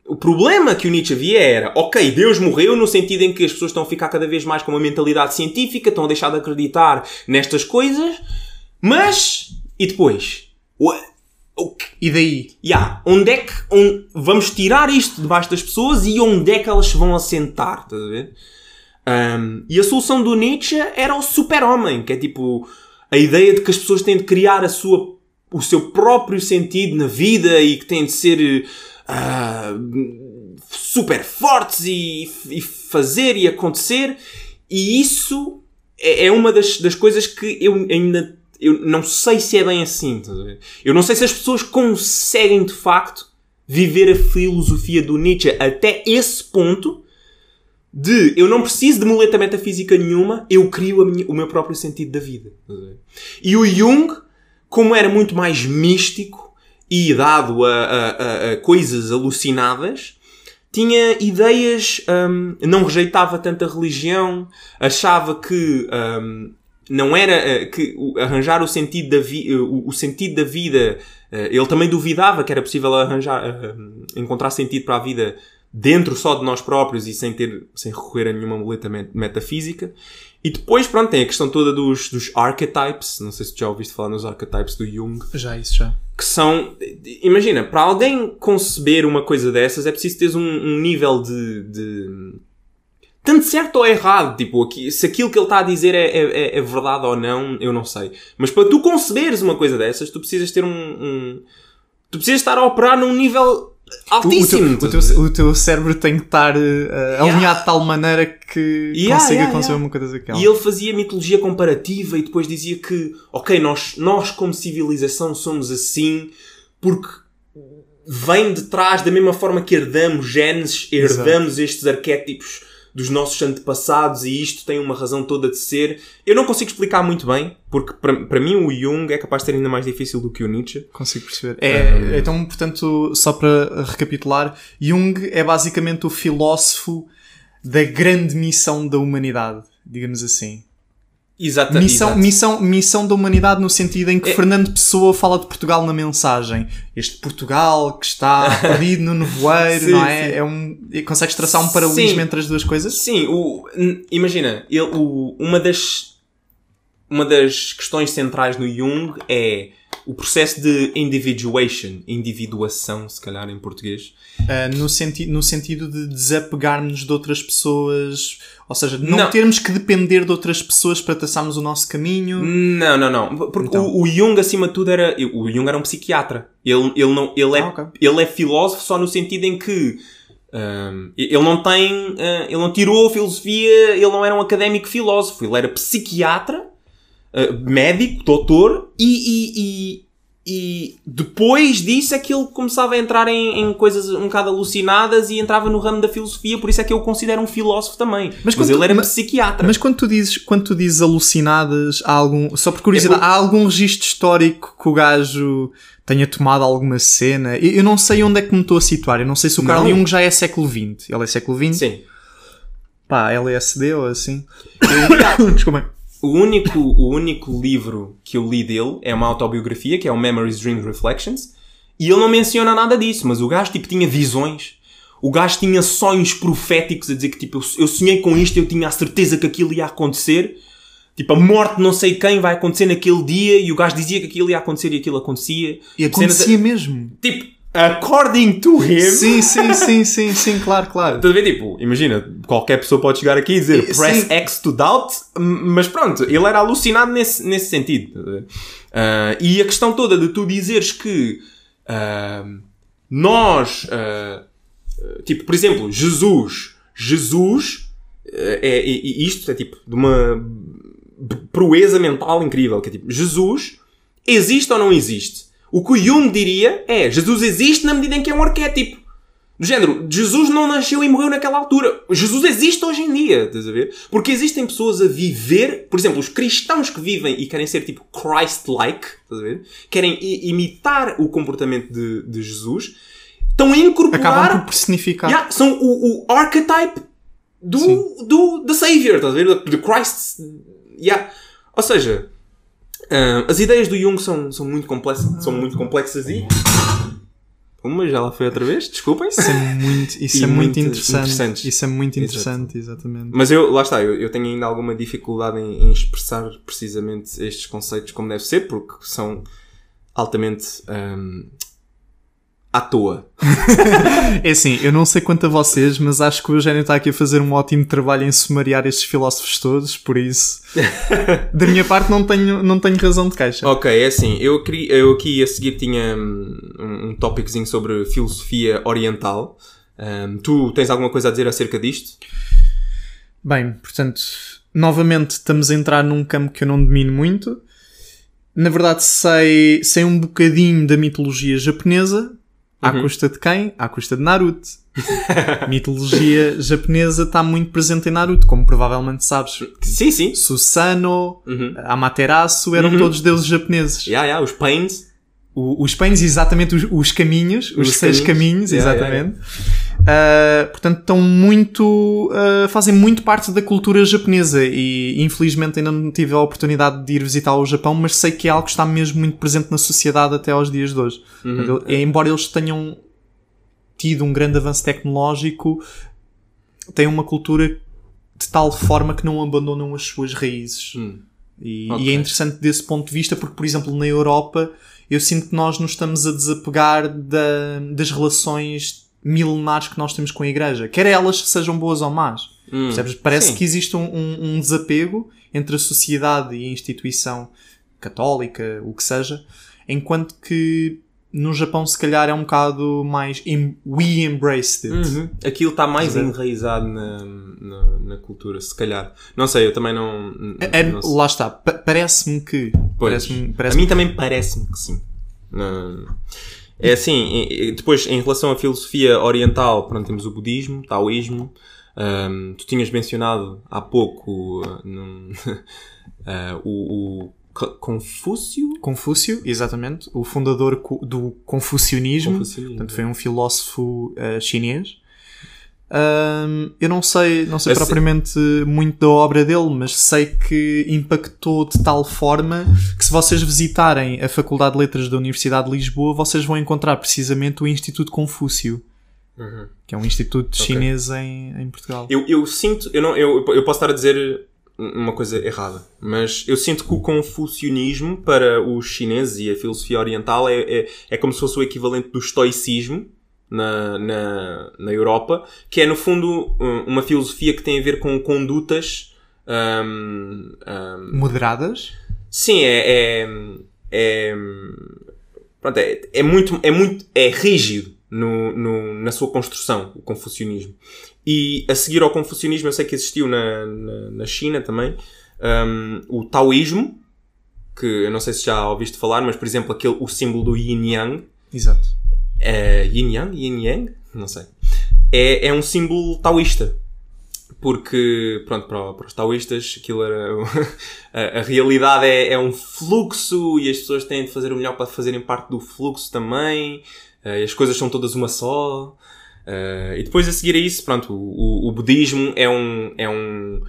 o problema que o Nietzsche via era, ok, Deus morreu no sentido em que as pessoas estão a ficar cada vez mais com uma mentalidade científica, estão a deixar de acreditar nestas coisas, mas, e depois? O, o, E daí? yeah, onde é que on- vamos tirar isto debaixo das pessoas e onde é que elas se vão assentar? Estás a ver? Um, e a solução do Nietzsche era o super-homem, que é tipo a ideia de que as pessoas têm de criar a sua, o seu próprio sentido na vida e que têm de ser ah, super fortes e, e fazer e acontecer. E isso é, é uma das, das coisas que eu ainda eu não sei se é bem assim. Eu não sei se as pessoas conseguem de facto viver a filosofia do Nietzsche até esse ponto de eu não preciso de muleta metafísica nenhuma, eu crio minha- o meu próprio sentido da vida. E o Jung, como era muito mais místico e dado a, a- a- coisas alucinadas, tinha ideias, hum, não rejeitava tanta religião, achava que hum, não era eh, que arranjar o sentido da vi, o, o sentido da vida, eh, ele também duvidava que era possível arranjar eh, encontrar sentido para a vida dentro só de nós próprios e sem ter sem recorrer a nenhuma muleta met- metafísica. E depois, pronto, tem a questão toda dos, dos archetypes, não sei se tu já ouviste falar nos archetypes do Jung, Já, isso já. que são. Imagina, para alguém conceber uma coisa dessas é preciso teres um, um nível de, de. Tanto certo ou errado, tipo, aqui, se aquilo que ele está a dizer é, é, é verdade ou não, eu não sei. Mas para tu conceberes uma coisa dessas, tu precisas ter um. um- tu precisas estar a operar num nível O, o, altíssimo. teu, o, teu, o teu cérebro tem que estar eh, alinhado de tal maneira que Yeah, consiga yeah, conceber yeah. uma coisa daquela. E ele fazia mitologia comparativa e depois dizia que, ok, nós, nós como civilização somos assim porque vem de trás da mesma forma que herdamos genes, herdamos estes arquétipos dos nossos antepassados e isto tem uma razão toda de ser. Eu não consigo explicar muito bem, porque para, mim o Jung é capaz de ser ainda mais difícil do que o Nietzsche. Consigo perceber. É, Então, portanto, só para recapitular, Jung é basicamente o filósofo da grande missão da humanidade, digamos assim. Exata, Missão, exato. missão, missão da humanidade no sentido em que É- Fernando Pessoa fala de Portugal na mensagem. Este Portugal que está perdido no nevoeiro, Sim, não é? sim. é um, consegues traçar um paralelismo entre as duas coisas? Sim, o, imagina, ele, o- uma, das, uma das questões centrais no Jung é o processo de individuation, individuação, se calhar em português. Uh, no, senti no sentido de desapegarmos de outras pessoas, ou seja, não, Não. termos que depender de outras pessoas para traçarmos o nosso caminho. Não, não, não. Porque Então. o, o Jung, acima de tudo, era. O Jung era um psiquiatra. Ele, ele, não, ele, é, Ah, ok. ele é filósofo só no sentido em que. hum, ele não tem. ah, ele não tirou a filosofia, ele não era um académico filósofo. Ele era psiquiatra, ah, médico, doutor, e, e, e, e depois disso é que ele começava a entrar em, em coisas um bocado alucinadas e entrava no ramo da filosofia, por isso é que eu o considero um filósofo também. Mas Mas, ele tu- era mas- psiquiatra. Mas quando tu dizes, quando tu dizes alucinadas, há algum, só por curiosidade, É por- há algum registro histórico que o gajo tenha tomado alguma cena? Eu, eu não sei onde é que me estou a situar. Eu não sei se o Carl. Jung já é século XX. Ele é século XX? Sim. Pá, LSD ou assim? Desculpa. O único, o único livro que eu li dele é uma autobiografia, que é o Memories, Dreams, Reflections, e ele não menciona nada disso, mas o gajo, tipo, tinha visões. O gajo tinha sonhos proféticos a dizer que, tipo, eu, eu sonhei com isto, eu tinha a certeza que aquilo ia acontecer. Tipo, a morte de não sei quem vai acontecer naquele dia, e o gajo dizia que aquilo ia acontecer e aquilo acontecia. E Cenas- acontecia mesmo. Tipo, according to him... Sim, sim, sim, sim, sim, claro, claro. Estás a ver? Tipo, imagina, qualquer pessoa pode chegar aqui e dizer Sim. press X to doubt, mas pronto, ele era alucinado nesse, nesse sentido. Ah, e a questão toda de tu dizeres que ah, nós, ah, tipo, por exemplo, Jesus, Jesus, é, e- e isto é tipo de uma proeza mental incrível, que é tipo, Jesus existe ou não existe? O que o Jung diria é, Jesus existe na medida em que é um arquétipo. Do género, Jesus não nasceu e morreu naquela altura. Jesus existe hoje em dia, estás a ver? Porque existem pessoas a viver, por exemplo, os cristãos que vivem e querem ser tipo Christ-like, estás a ver? Querem imitar o comportamento de, de Jesus, estão a incorporar. Acabam por personificar. Yeah, são o, o archetype do, Sim. do, do Savior, estás a ver? De Christ. Yeah. Ou seja, ah, as ideias do Jung são, são, muito complexas, são muito complexas e. Uma já lá foi outra vez, desculpem. Isso é muito, isso é muito interessante. Isso é muito interessante, exatamente. Mas eu, lá está, eu, eu tenho ainda alguma dificuldade em, em expressar precisamente estes conceitos como deve ser, porque são altamente ahm, à toa. É assim, eu não sei quanto a vocês, mas acho que o Eugénio está aqui a fazer um ótimo trabalho em sumariar estes filósofos todos, por isso, da minha parte, não tenho, não tenho razão de queixa. Ok, é assim, eu, queria, eu aqui a seguir tinha hum, um, um tópicozinho sobre filosofia oriental. Ahm, tu tens alguma coisa a dizer acerca disto? Bem, portanto, novamente estamos a entrar num campo que eu não domino muito. Na verdade, sei, sei um bocadinho da mitologia japonesa. À custa de quem? À custa de Naruto. Mitologia japonesa está muito presente em Naruto, como provavelmente sabes. Sim, sim. Susano, Uhum. Amaterasu eram todos deuses japoneses. Yeah, yeah, os pains. O- os pains, exatamente, os, os caminhos, os, Os seis caminhos. caminhos, Yeah, exatamente. Uh, portanto, estão muito. uh, fazem muito parte da cultura japonesa e infelizmente ainda não tive a oportunidade de ir visitar o Japão, mas sei que é algo que está mesmo muito presente na sociedade até aos dias de hoje. Portanto, ele- embora eles tenham tido um grande avanço tecnológico, têm uma cultura de tal forma que não abandonam as suas raízes. Hum. E, Ok. e é interessante desse ponto de vista porque, por exemplo, na Europa, eu sinto que nós nos estamos a desapegar da- das relações milenares que nós temos com a Igreja. Quer elas sejam boas ou más. Hum. Parece Sim. que existe um, um- um desapego entre a sociedade e a instituição católica, o que seja, enquanto que no Japão se calhar é um bocado mais em- we embraced it. Uhum. Aquilo está mais ver? enraizado na, na, na cultura, se calhar. Não sei, eu também não. É- não sei. lá está, Pa- parece-me que Pois. parece-me A parece mim também parece-me que sim. Não- É assim, depois em relação à filosofia oriental, pronto, temos o budismo, taoísmo. Ahm, tu tinhas mencionado há pouco ah, num- ah, o, Confúcio? Confúcio, exatamente, o fundador do confucionismo, Confucionismo. portanto foi um filósofo eh, chinês. Ahm, eu não sei, não sei Esse- propriamente muito da obra dele, mas sei que impactou de tal forma que se vocês visitarem a Faculdade de Letras da Universidade de Lisboa, vocês vão encontrar precisamente o Instituto Confúcio, Uhum. que é um instituto Ok. chinês em, em Portugal. Eu, eu sinto, eu, não, eu, eu posso estar a dizer uma coisa errada, mas eu sinto que o confucionismo para os chineses e a filosofia oriental é, é, é como se fosse o equivalente do estoicismo na, na, na Europa, que é no fundo um- uma filosofia que tem a ver com condutas. hum, hum, Moderadas? Sim, é. é, é, pronto, é, é muito. É muito. É rígido no, no- na sua construção, o confucionismo. E a seguir ao confucionismo, eu sei que existiu na, na, na China também, hum, o taoísmo, que eu não sei se já ouviste falar, mas por exemplo, aquele, o símbolo do yin yang. Exato. É, yin yang? Yin yang? Não sei. É, é um símbolo taoísta. Porque, pronto, para, para os taoístas, aquilo era. a, a realidade é, é um fluxo e as pessoas têm de fazer o melhor para fazerem parte do fluxo também. eh, as coisas são todas uma só. Eh, e depois a seguir a isso, pronto, o, o, budismo é um. É um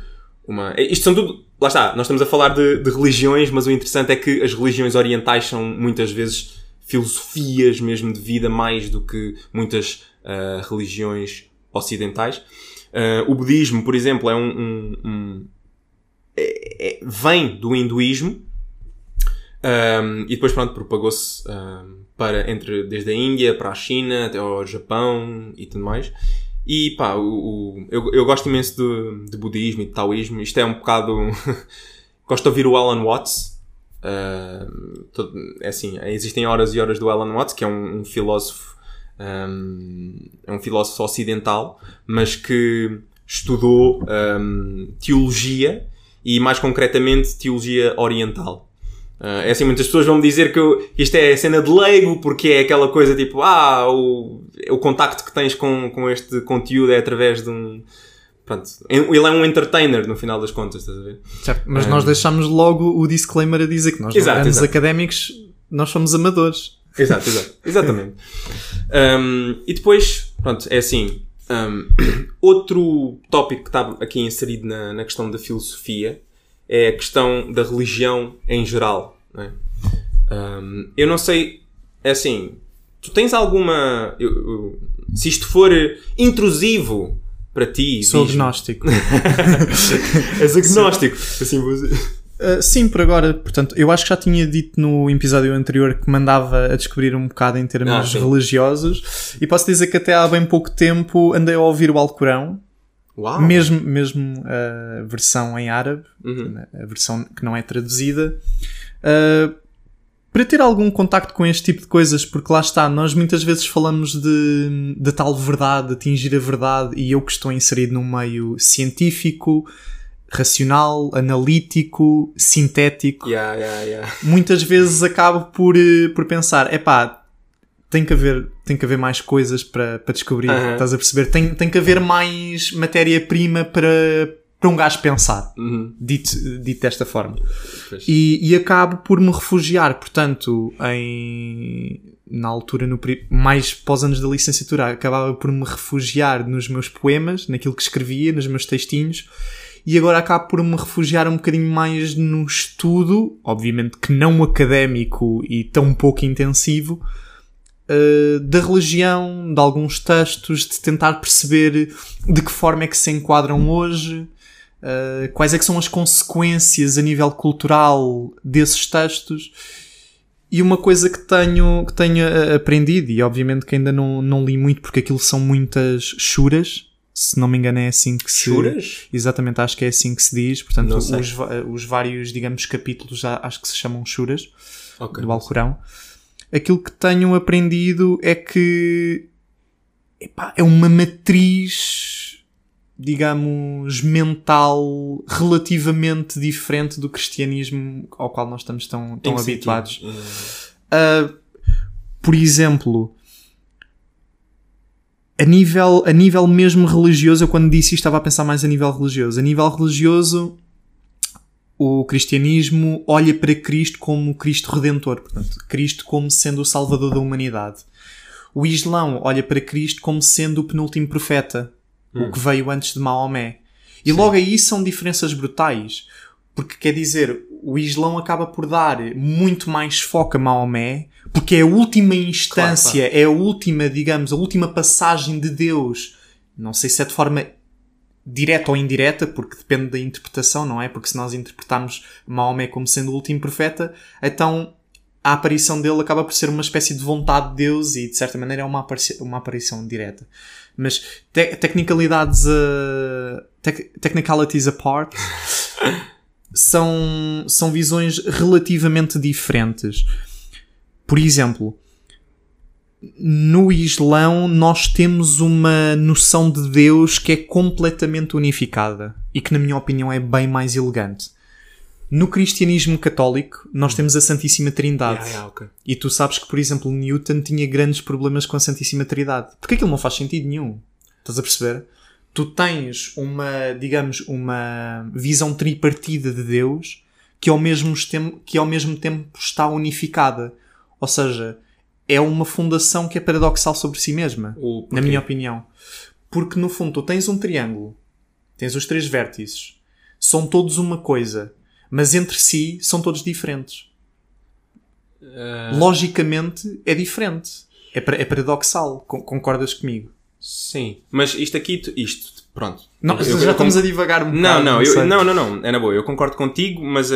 uma, é- isto são tudo. Lá está, nós estamos a falar de, de religiões, mas o interessante é que as religiões orientais são muitas vezes filosofias mesmo de vida mais do que muitas ah, religiões ocidentais. Ah, o budismo, por exemplo, é um, um- um- é- é- vem do hinduísmo um, e depois pronto propagou-se um, para entre desde a Índia para a China até ao Japão e tudo mais. E pá, o, o- eu, eu gosto imenso de, de budismo e de taoísmo. Isto é um bocado. gosto de ouvir o Alan Watts. Uh, todo- é assim, existem horas e horas do Alan Watts, que é um, um filósofo, um, é um filósofo ocidental, mas que estudou um, teologia e mais concretamente teologia oriental. Uh, é assim, muitas pessoas vão me dizer que eu- isto é cena de leigo, porque é aquela coisa tipo, ah, o, o contacto que tens com, com este conteúdo é através de um. Pronto, ele é um entertainer no final das contas, estás a ver? Certo, mas nós deixamos logo o disclaimer a dizer que nós Exato, não somos académicos, nós somos amadores. Exato, exato. Exatamente. Um, e depois, pronto, é assim. um, outro tópico que está aqui inserido na, na questão da filosofia é a questão da religião em geral. Não é? Um, eu não sei, é assim, tu tens alguma. eu- eu- se isto for intrusivo para ti, Sou diz-me. agnóstico. És agnóstico. Assim, você... Uh, sim, por agora, portanto, eu acho que já tinha dito no episódio anterior que mandava a descobrir um bocado em termos Ah, religiosos e posso dizer que até há bem pouco tempo andei a ouvir o Alcorão, Uau! mesmo, mesmo a versão em árabe, Uhum. a versão que não é traduzida, uh, para ter algum contacto com este tipo de coisas, porque lá está, nós muitas vezes falamos de, de tal verdade, de atingir a verdade, e eu que estou inserido num meio científico, racional, analítico, sintético, Yeah, yeah, yeah. muitas vezes acabo por, eh, por pensar, epá, tem que haver, tem que haver mais coisas para, para descobrir, Aham. estás a perceber? Tem, tem que haver mais matéria-prima para, para um gajo pensar, Uhum. dito, dito desta forma. E, e acabo por me refugiar, portanto, em, na altura, no, mais pós anos da licenciatura, acabava por me refugiar nos meus poemas, naquilo que escrevia, nos meus textinhos, e agora acabo por me refugiar um bocadinho mais no estudo, obviamente que não académico e tão pouco intensivo, eh, da religião, de alguns textos, de tentar perceber de que forma é que se enquadram hoje, eh, quais é que são as consequências a nível cultural desses textos. E uma coisa que tenho, que tenho eh, aprendido, e obviamente que ainda não, não li muito, porque aquilo são muitas churas, se não me engano é assim que se... Juras? Exatamente, acho que é assim que se diz. Portanto, os, os vários, digamos, capítulos já acho que se chamam churas Ok. do Alcorão. Aquilo que tenho aprendido é que epá, é uma matriz, digamos, mental relativamente diferente do cristianismo ao qual nós estamos tão, tão habituados. sentido? Uh, por exemplo, a nível, a nível mesmo religioso, eu quando disse isto estava a pensar mais a nível religioso. A nível religioso, o cristianismo olha para Cristo como Cristo Redentor, portanto, Cristo como sendo o Salvador da humanidade. O Islão olha para Cristo como sendo o penúltimo profeta, o que veio antes de Maomé. E logo aí são diferenças brutais. Porque quer dizer, o Islão acaba por dar muito mais foco a Maomé, porque é a última instância, é a última, digamos, a última passagem de Deus. Não sei se é de forma direta ou indireta, porque depende da interpretação, não é? Porque se nós interpretarmos Maomé como sendo o último profeta, então a aparição dele acaba por ser uma espécie de vontade de Deus e de certa maneira é uma aparição direta. Mas te technicalidades, tec- technicalities apart, são, são visões relativamente diferentes. Por exemplo, no Islão nós temos uma noção de Deus que é completamente unificada e que, na minha opinião, é bem mais elegante. No cristianismo católico, nós temos a Santíssima Trindade. Yeah, yeah, ok. E tu sabes que, por exemplo, Newton tinha grandes problemas com a Santíssima Trindade. Porque aquilo não faz sentido nenhum. Estás a perceber? Tu tens uma, digamos, uma visão tripartida de Deus que ao mesmo tempo, que ao mesmo tempo está unificada. Ou seja, é uma fundação que é paradoxal sobre si mesma. Na minha opinião. Porque no fundo tu tens um triângulo, tens os três vértices, são todos uma coisa, mas entre si são todos diferentes. Ah, Logicamente é diferente. É, é paradoxal. Con- Concordas comigo? sim. Mas isto aqui, isto, pronto. Não, Eu- já eu- estamos a divagar um Não, bocado. não, eu- sei. não, não, não, é na boa, eu concordo contigo, mas a,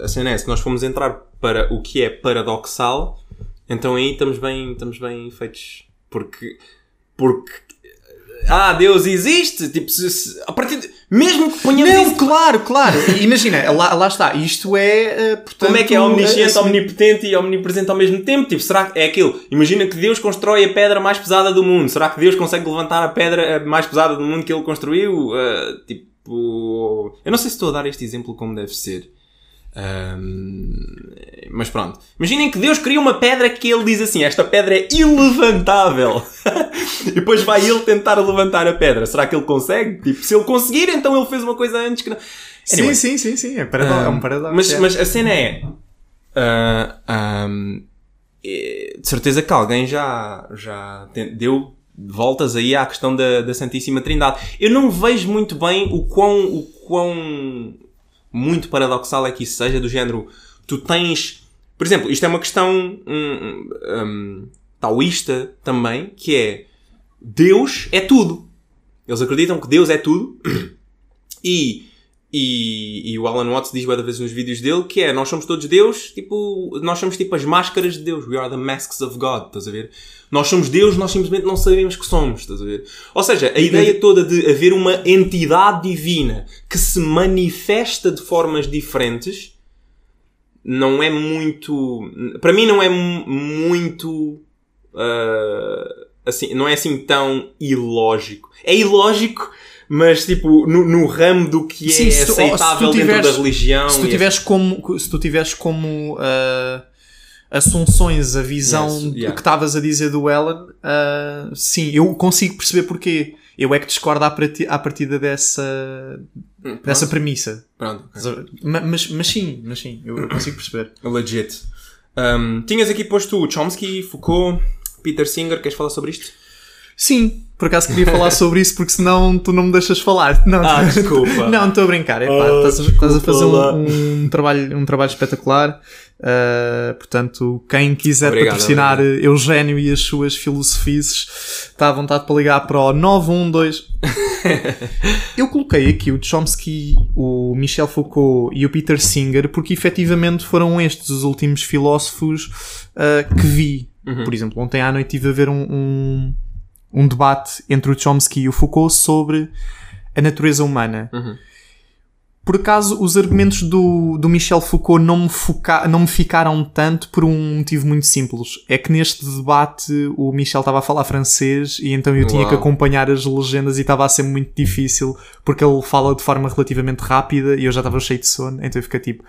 a, a cena é, se nós formos entrar para o que é paradoxal, então aí estamos bem, estamos bem feitos. Porque, porque, ah, Deus existe, tipo, se, se- a partir de, mesmo que ponhamos Não, isso, claro, claro. Imagina, lá, lá está. Isto é. eh, portanto, como é que é omnisciente, assim, omnipotente e omnipresente ao mesmo tempo? Tipo, será que é aquilo? Imagina que Deus constrói a pedra mais pesada do mundo. Será que Deus consegue levantar a pedra eh, mais pesada do mundo que ele construiu? Ah, tipo, eu não sei se estou a dar este exemplo como deve ser. Ahm, mas pronto. Imaginem que Deus cria uma pedra que ele diz assim: Esta pedra é ilevantável. e depois vai ele tentar levantar a pedra. Será que ele consegue? Tipo, se ele conseguir, então ele fez uma coisa antes que não. Sim, Anyway. sim, sim, sim. É, parado- é um paradoxo. Mas, é. mas a cena é. ah, ahm, é, de certeza que alguém já, já deu voltas aí à questão da, da Santíssima Trindade. Eu não vejo muito bem o quão, o quão muito paradoxal é que isso seja do género. Tu tens. Por exemplo, isto é uma questão um, um, taoísta também, que é Deus é tudo. Eles acreditam que Deus é tudo e e, e o Alan Watts diz várias vezes nos vídeos dele que é nós somos todos Deus, tipo, nós somos tipo as máscaras de Deus. We are the masks of God, estás a ver? Nós somos Deus, nós simplesmente não sabemos que somos, estás a ver? Ou seja, a ideia toda de haver uma entidade divina que se manifesta de formas diferentes não é muito. Para mim, não é muito. Uh, assim, não é assim tão ilógico. É ilógico mas tipo, no, no ramo do que Sim, é tu, aceitável tiveres, dentro da religião. Se tu tiveres como, se tu tiveres como uh, assunções a visão yes, yeah. do que estavas a dizer do Ellen, uh, sim, eu consigo perceber porquê. Eu é que discordo à, à partida dessa, hum, dessa premissa. Pronto. Mas, mas sim, mas sim, eu consigo perceber. Legit. Um, tinhas aqui posto Chomsky, Foucault, Peter Singer, queres falar sobre isto? Sim, por acaso queria falar sobre isso porque senão tu não me deixas falar. Não, ah, desculpa. não, estou a brincar. Epá, oh, estás, estás, a fazer um, um, trabalho, um trabalho espetacular. Uh, portanto, quem quiser obrigado, patrocinar obrigado. Eugénio e as suas filosofias está à vontade para ligar para o 912. Eu coloquei aqui o Chomsky, o Michel Foucault e o Peter Singer porque efetivamente foram estes os últimos filósofos uh, que vi. Uhum. Por exemplo, ontem à noite tive a ver um, um um debate entre o Chomsky e o Foucault sobre a natureza humana. Uhum. Por acaso, os argumentos do, do Michel Foucault não me, foca, não me ficaram tanto por um motivo muito simples. É que neste debate o Michel estava a falar francês e então eu Uau. tinha que acompanhar as legendas e estava a ser muito difícil porque ele fala de forma relativamente rápida e eu já estava cheio de sono, então eu fiquei tipo: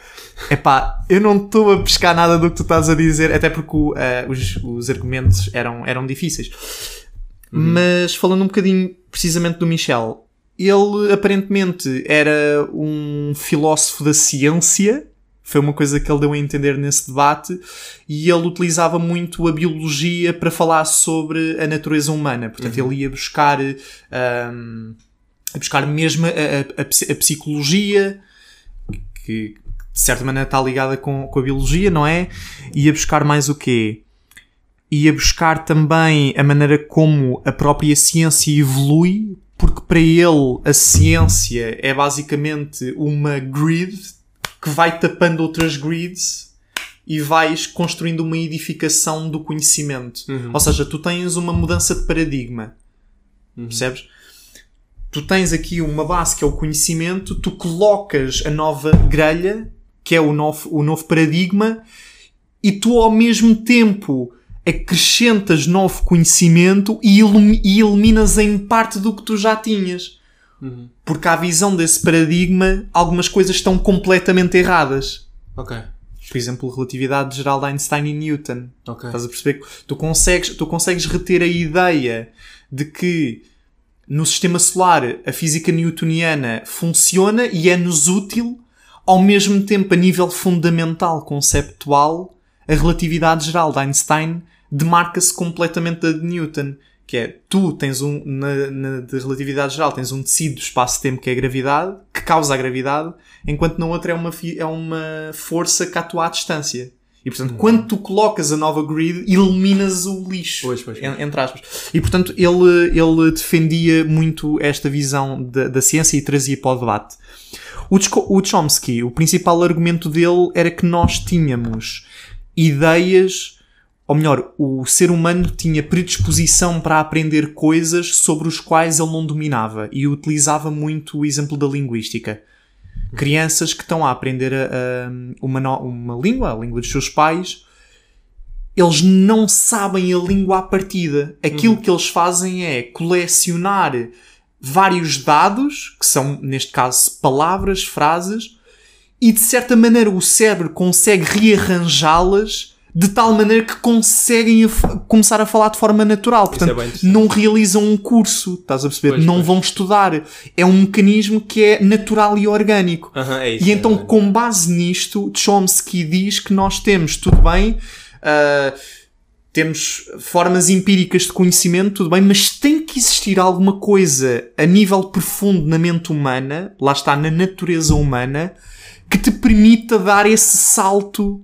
epá, eu não estou a pescar nada do que tu estás a dizer, até porque uh, os, os argumentos eram, eram difíceis. Uhum. Mas falando um bocadinho precisamente do Michel, ele aparentemente era um filósofo da ciência, foi uma coisa que ele deu a entender nesse debate, e ele utilizava muito a biologia para falar sobre a natureza humana. Portanto, uhum. ele ia buscar, um, buscar mesmo a, a, a, psicologia, que de certa maneira está ligada com, com a biologia, não é? Ia buscar mais o quê? Ia buscar também a maneira como a própria ciência evolui, porque para ele a ciência é basicamente uma grid que vai tapando outras grids e vais construindo uma edificação do conhecimento. Uhum. Ou seja, tu tens uma mudança de paradigma. Uhum. Percebes? Tu tens aqui uma base que é o conhecimento, tu colocas a nova grelha, que é o novo, o novo paradigma, e tu ao mesmo tempo acrescentas novo conhecimento e, e eliminas em parte do que tu já tinhas. Uhum. Porque à visão desse paradigma, algumas coisas estão completamente erradas. Ok. Por exemplo, relatividade geral de Einstein e Newton. Estás a perceber? Tu consegues, tu consegues reter a ideia de que no sistema solar a física newtoniana funciona e é-nos útil, ao mesmo tempo, a nível fundamental, conceptual, a relatividade geral de Einstein demarca-se completamente da de Newton. Que é, tu tens um, na, na de relatividade geral, tens um tecido do espaço-tempo que é a gravidade, que causa a gravidade, enquanto na outra é uma, é uma força que atua à distância. E portanto, uhum. quando tu colocas a nova grid, eliminas o lixo. Pois, pois, pois. Entre aspas. E portanto, ele, ele defendia muito esta visão da, da ciência e trazia para o debate. O, o Chomsky, o principal argumento dele era que nós tínhamos ideias ou melhor, o ser humano tinha predisposição para aprender coisas sobre os quais ele não dominava e utilizava muito o exemplo da linguística. Crianças que estão a aprender a, a uma, uma língua, a língua dos seus pais, eles não sabem a língua à partida. Aquilo uhum. que eles fazem é colecionar vários dados, que são, neste caso, palavras, frases, e de certa maneira o cérebro consegue rearranjá-las de tal maneira que conseguem a começar a falar de forma natural. É Portanto, é não realizam um curso, estás a perceber? Pois, não pois. vão estudar. É um mecanismo que é natural e orgânico. Uh -huh, é isso, e então, com base nisto, Chomsky diz que nós temos, tudo bem, uh, temos formas empíricas de conhecimento, tudo bem, mas tem que existir alguma coisa a nível profundo na mente humana, lá está, na natureza humana, que te permita dar esse salto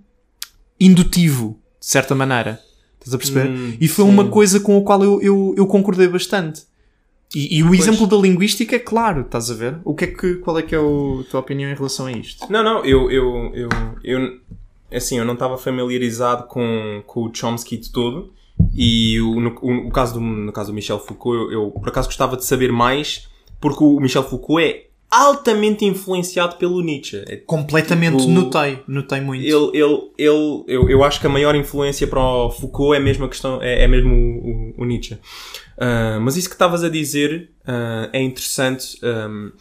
indutivo, de certa maneira. Estás a perceber? Hum, e foi sim. uma coisa com a qual eu, eu, eu concordei bastante. E, e o exemplo da linguística é claro, estás a ver? O que é que, qual é que é o- a tua opinião em relação a isto? Não, não, eu, eu, eu, eu assim, eu não estava familiarizado com, com o Chomsky de todo. E o, no, o, o caso do, no caso do Michel Foucault, eu, eu, por acaso gostava de saber mais, porque o Michel Foucault é altamente influenciado pelo Nietzsche. É Completamente Tipo, notei, notei muito. ele, ele, ele, eu, eu acho que a maior influência para o Foucault é mesmo a questão, é, é mesmo o, o- o Nietzsche. Ah, mas isso que estavas a dizer ah, é interessante. ahm,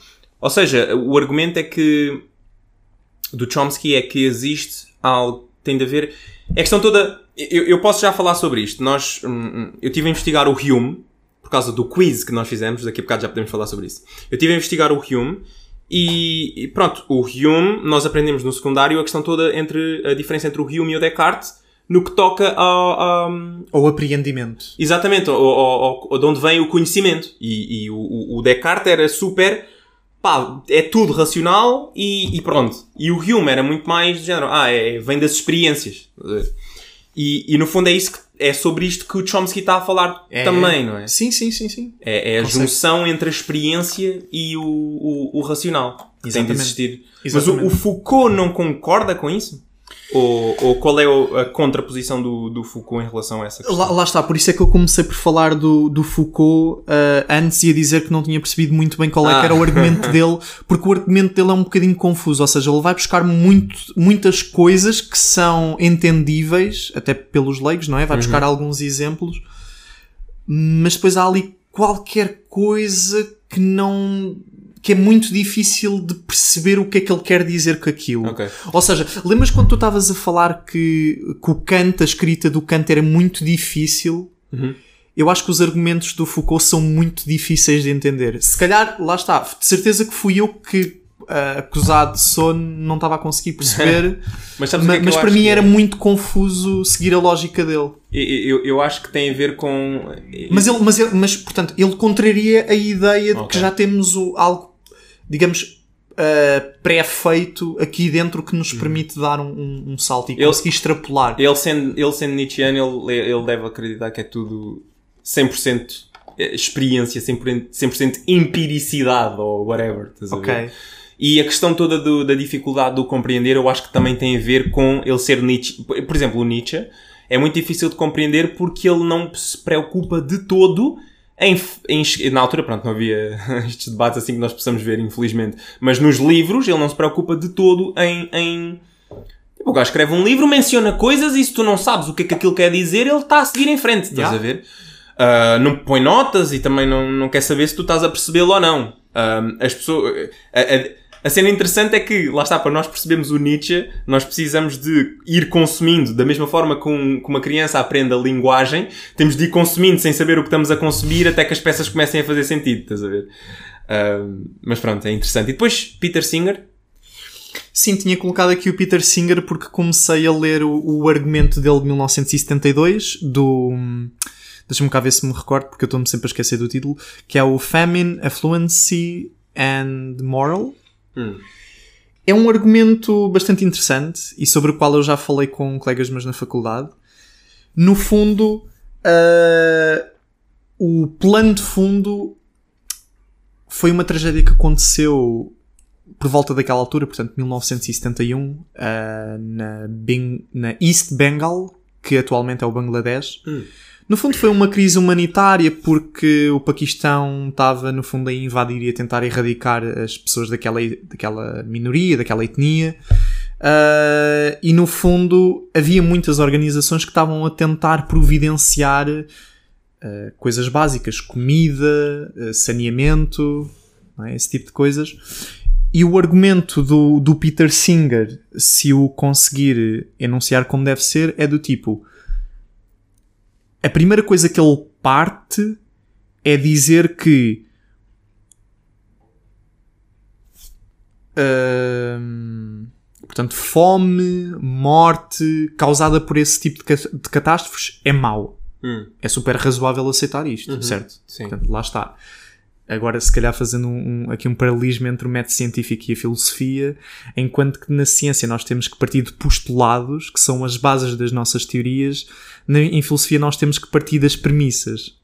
ou seja, o argumento é que do Chomsky é que existe algo tem de haver. É questão toda. Eu, eu posso já falar sobre isto. Nós, hum, hum, eu estive a investigar o Hume causa do quiz que nós fizemos. Daqui a bocado já podemos falar sobre isso. Eu estive a investigar o Hume e, e pronto, o Hume, nós aprendemos no secundário a questão toda entre a diferença entre o Hume e o Descartes no que toca ao, ao- Ou apreendimento. Exatamente, ao, ao- ao- ao de onde vem o conhecimento. E, e o- o, Descartes era super. Pá, é tudo racional e, e pronto. E o Hume era muito mais do género. Ah, é, vem das experiências. E, e no fundo é isso que, é sobre isto que o Chomsky está a falar É. também, não é? Sim, sim, sim, sim. É, é a junção entre a experiência e o, o, o racional. que Tem de Exatamente. existir. Exatamente. Mas o, o Foucault não concorda com isso? Ou, ou qual é a contraposição do, do Foucault em relação a essa questão? Lá, lá está, por isso é que eu comecei por falar do, do Foucault ah, antes e a dizer que não tinha percebido muito bem qual é Ah. que era o argumento dele, porque o argumento dele é um bocadinho confuso, ou seja, ele vai buscar muito, muitas coisas que são entendíveis, até pelos leigos, não é? Vai buscar alguns exemplos, mas depois há ali qualquer coisa que não. Que é muito difícil de perceber o que é que ele quer dizer com aquilo. Ok. Ou seja, lembras quando tu estavas a falar que, que o Kant, a escrita do Kant era muito difícil? Uhum. Eu acho que os argumentos do Foucault são muito difíceis de entender. Se calhar, lá está, de certeza que fui eu que, ah, acusado de sono, não estava a conseguir perceber, Mas, é mas para mim que era é? muito confuso seguir a lógica dele. Eu, eu, eu acho que tem a ver com. Mas, ele, mas, ele, mas portanto, ele contraria a ideia de Ok. que já temos o, algo, digamos, ah, pré-feito aqui dentro que nos permite dar um, um- um salto e Ele- conseguir extrapolar. Ele sendo, ele sendo Nietzscheano, ele, ele deve acreditar que é tudo 100% experiência, 100%, 100% empiricidade ou whatever. Estás a ver? E a questão toda do- da dificuldade do compreender, eu acho que também tem a ver com ele ser Nietzsche. Por por exemplo, o Nietzsche é muito difícil de compreender porque ele não se preocupa de todo em, em- na altura, pronto, não havia estes debates assim que nós possamos ver, infelizmente. Mas nos livros, ele não se preocupa de todo em, em Tipo, o gajo escreve um livro, menciona coisas e se tu não sabes o que é que aquilo quer dizer, ele está a seguir em frente, estás Yeah. a ver? Ah, não põe notas e também não, não quer saber se tu estás a percebê-lo ou não. Ah, as pessoas... A, a- cena interessante é que, lá está, para nós percebermos o Nietzsche, nós precisamos de ir consumindo, da mesma forma que, um- que uma criança aprende a linguagem, temos de ir consumindo sem saber o que estamos a consumir até que as peças comecem a fazer sentido, estás a ver? Ah, mas pronto, é interessante. E depois, Peter Singer, Sim, tinha colocado aqui o Peter Singer porque comecei a ler o, o argumento dele de 1972, do. Deixa-me cá ver se me recordo, porque eu estou-me sempre a esquecer do título, que é o Famine, Affluency and Moral. Hum. É um argumento bastante interessante e sobre o qual eu já falei com colegas meus na faculdade. No fundo, ah, o plano de fundo foi uma tragédia que aconteceu por volta daquela altura, portanto 1971, ah, na, Beng- na East Bengal, que atualmente é o Bangladesh. Hum. No fundo foi uma crise humanitária porque o Paquistão estava no fundo a invadir e a tentar erradicar as pessoas daquela, daquela minoria, daquela etnia. Ah, e no fundo havia muitas organizações que estavam a tentar providenciar ah, coisas básicas, comida, ah, saneamento, é? esse tipo de coisas. E o argumento do, do Peter Singer, se o conseguir enunciar como deve ser, é do tipo: a primeira coisa que ele parte é dizer que hum, portanto, fome, morte causada por esse tipo de, ca- de catástrofes é mau. Hum. É super razoável aceitar isto, certo? sim. Portanto, lá está. Agora se calhar fazendo um, um- aqui um paralelismo entre o método científico e a filosofia, enquanto que na ciência nós temos que partir de postulados, que são as bases das nossas teorias, na- em filosofia nós temos que partir das premissas.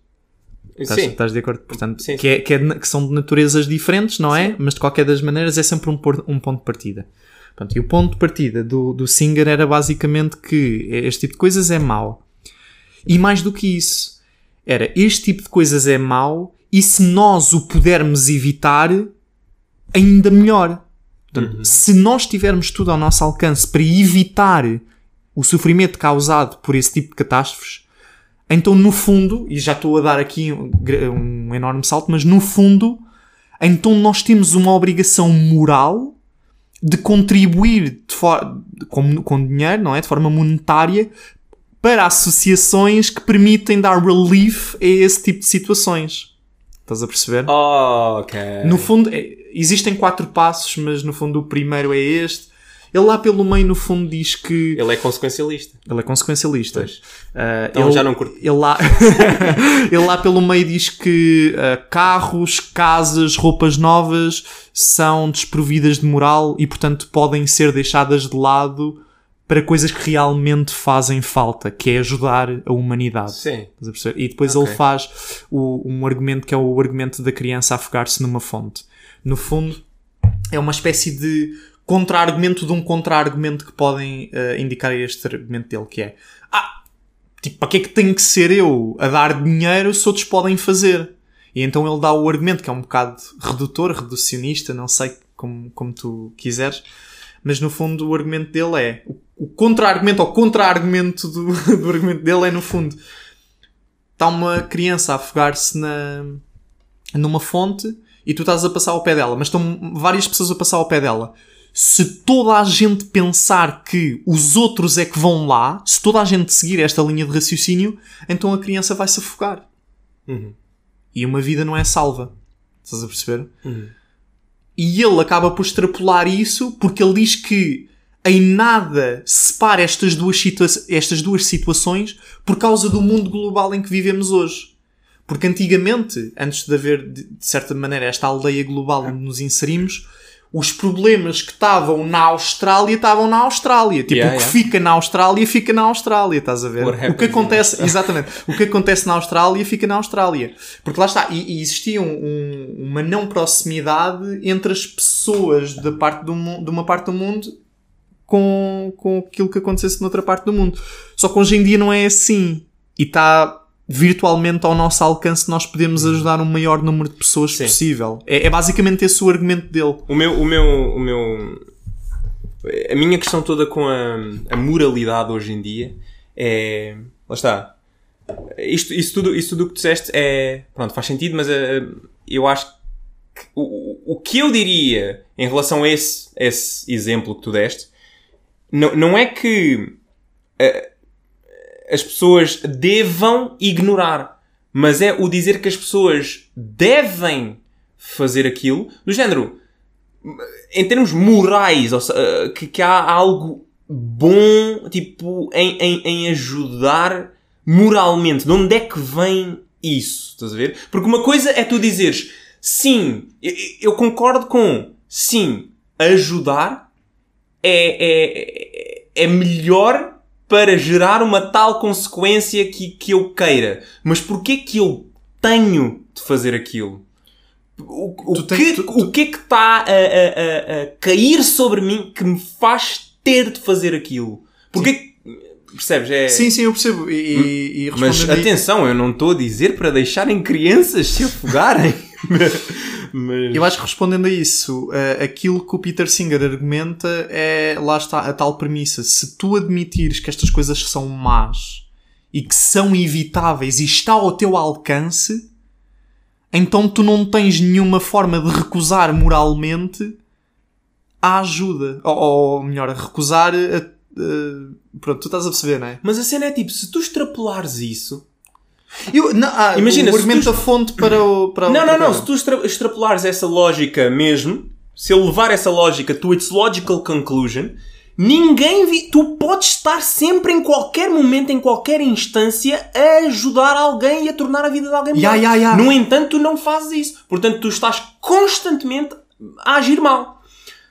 Estás, Sim. estás de acordo? Portanto, Sim, que, é, que, é que são de naturezas diferentes, não é? Mas de qualquer das maneiras é sempre um, por- um ponto de partida. E o ponto de partida do, do Singer era basicamente que este tipo de coisas é mau. E mais do que isso, era este tipo de coisas é mau e se nós o pudermos evitar, ainda melhor. Portanto, se nós tivermos tudo ao nosso alcance para evitar o sofrimento causado por esse tipo de catástrofes, então no fundo, e já estou a dar aqui um, um enorme salto, mas no fundo, então nós temos uma obrigação moral de contribuir de for- com, com dinheiro, não é? De forma monetária para associações que permitem dar relief a esse tipo de situações. Estás a perceber? Ok. No fundo, é- existem quatro passos, mas no fundo o primeiro é este. Ele lá pelo meio, no fundo, diz que. Ele é consequencialista. Ele é consequencialista. Pois. Ah, Então ele, já não curto. Ele lá, ele lá pelo meio diz que ah, carros, casas, roupas novas são desprovidas de moral e, portanto, podem ser deixadas de lado para coisas que realmente fazem falta, que é ajudar a humanidade. Sim. A? E depois Ok. ele faz o- um argumento que é o argumento da criança a afogar-se numa fonte. No fundo, é uma espécie de contra-argumento de um contra-argumento que podem eh, indicar este argumento dele, que é Ah, tipo, para que é que tenho que ser eu a dar dinheiro se outros podem fazer? E então ele dá o argumento, que é um bocado redutor, reducionista, não sei como, como tu quiseres, mas no fundo o argumento dele é o, o contra-argumento ou contra-argumento do, do argumento dele é no fundo está uma criança a afogar-se na, numa fonte e tu estás a passar ao pé dela, mas estão várias pessoas a passar ao pé dela. Se toda a gente pensar que os outros é que vão lá, se toda a gente seguir esta linha de raciocínio, então a criança vai se afogar. Uhum. E uma vida não é salva. Estás a perceber? E ele acaba por extrapolar isso porque ele diz que em nada separa estas duas, situa estas duas situações por causa do mundo global em que vivemos hoje. Porque antigamente, antes de haver, de certa maneira, esta aldeia global onde nos inserimos, os problemas que estavam na Austrália estavam na Austrália. Tipo, Yeah, o que yeah. fica na Austrália fica na Austrália, estás a ver? O que acontece, exatamente, o que acontece na Austrália fica na Austrália. Porque lá está, e, e existia um- um- uma não proximidade entre as pessoas da parte do, de uma parte do mundo com, com aquilo que acontecesse noutra parte do mundo. Só que hoje em dia não é assim. E está virtualmente ao nosso alcance nós podemos ajudar um maior número de pessoas Sim. possível. É, é basicamente esse o argumento dele. O meu, o meu, o meu, a minha questão toda com a, a moralidade hoje em dia é, lá está. Isto, isso tudo, isso tudo o que tu disseste é, pronto, faz sentido, mas eh, eu acho que o, o- o que eu diria em relação a esse, esse exemplo que tu deste, não, não é que eh, as pessoas devam ignorar, mas é o dizer que as pessoas devem fazer aquilo, do género, em termos morais, ou se- eh, que, que há algo bom, tipo, em, em, em ajudar moralmente. De onde é que vem isso? Estás a ver? Porque uma coisa é tu dizeres, sim, eu, eu concordo com, sim, ajudar é, é, é melhor para gerar uma tal consequência que, que eu queira. Mas porquê que eu tenho de fazer aquilo? O, o, tens- que, tu- tu- o que é que está a, a- a- a cair sobre mim que me faz ter de fazer aquilo? Porquê que... Percebes? É... Sim, sim, eu percebo. E, e, e Mas atenção, eu não estou a dizer para deixarem crianças se afogarem. Mas... Eu acho que respondendo a isso, eh, aquilo que o Peter Singer argumenta é, lá está, a tal premissa. Se tu admitires que estas coisas são más e que são evitáveis e está ao teu alcance, então tu não tens nenhuma forma de recusar moralmente a ajuda. Ou, ou melhor, a recusar a, a- pronto, tu estás a perceber, não é? Mas a cena é tipo, se tu extrapolares isso... Eu, não, ah, Imagina, o argumento tu- da fonte para o... Para Não, não, não. Se tu extra- extrapolares essa lógica mesmo, se eu levar essa lógica to its logical conclusion, Ninguém vi... Tu podes estar sempre, em qualquer momento, em qualquer instância, a ajudar alguém e a tornar a vida de alguém melhor. Ya, ya, ya. No entanto, tu não fazes isso. Portanto, tu estás constantemente a agir mal.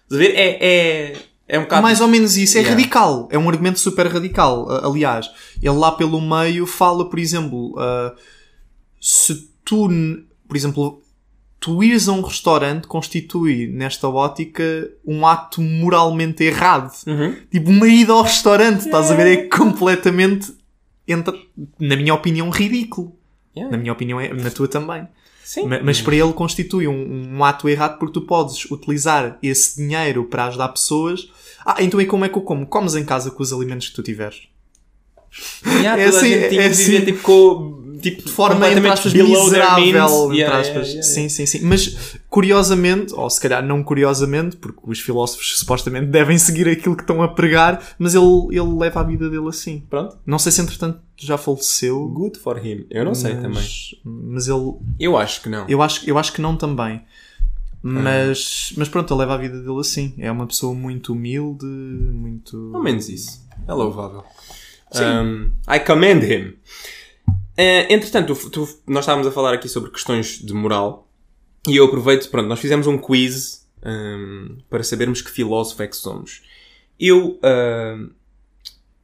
Estás a ver? É, é, é um bocado... mais ou menos isso. É Yeah. radical. É um argumento super radical. Aliás, ele lá pelo meio fala, por exemplo, ah, se tu, por exemplo, tu ires a um restaurante constitui, nesta ótica, um ato moralmente errado. Uhum. Tipo, uma ida ao restaurante, estás a ver? É completamente, entra, na minha opinião, ridículo. Yeah. Na minha opinião, é, na tua também. Sim. Ma- Mas para ele constitui um, um ato errado porque tu podes utilizar esse dinheiro para ajudar pessoas. Ah, então é como é que eu como? Comes em casa com os alimentos que tu tiveres. Yeah, É toda a assim, gente é assim. tipo, com, tipo, De forma, entre aspas, miserável. Entre Yeah, aspas. yeah, yeah, Sim, sim, sim. Mas, curiosamente, ou se calhar não curiosamente, porque os filósofos supostamente devem seguir aquilo que estão a pregar, mas ele, ele leva a vida dele assim. Pronto. Não sei se entretanto já faleceu. Good for him. Eu não sei mas, também. Mas ele, Eu acho que não. Eu acho, eu acho que não também. Mas, mas pronto, ele leva a vida dele assim. É uma pessoa muito humilde, muito. Ao menos isso. É louvável. Um, I commend him. Eh, entretanto, tu- nós estávamos a falar aqui sobre questões de moral e eu aproveito, pronto, nós fizemos um quiz um, para sabermos que filósofo é que somos. Eu, um,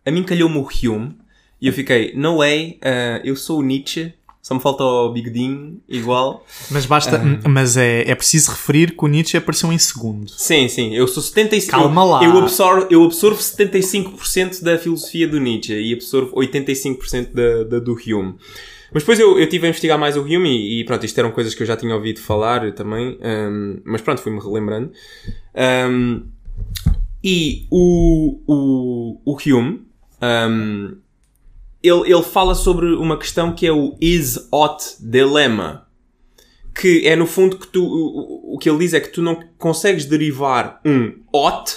a mim calhou-me o Hume e eu fiquei, no way, uh, eu sou o Nietzsche, só me falta o bigodinho igual. Mas basta. Mas é, é preciso referir que o Nietzsche apareceu em segundo. Sim, sim, eu sou 75%. Calma lá. Eu absorvo, eu absorvo 75% da filosofia do Nietzsche e absorvo 85% da, da do Hume. Mas depois eu, eu tive a investigar mais o Hume e, e pronto, isto eram coisas que eu já tinha ouvido falar também, hum, mas pronto, fui-me relembrando. Hum, e o, o, o Hume, hum, ele, ele fala sobre uma questão que é o is-ought dilemma que é no fundo que tu, o, o- que ele diz é que tu não consegues derivar um ought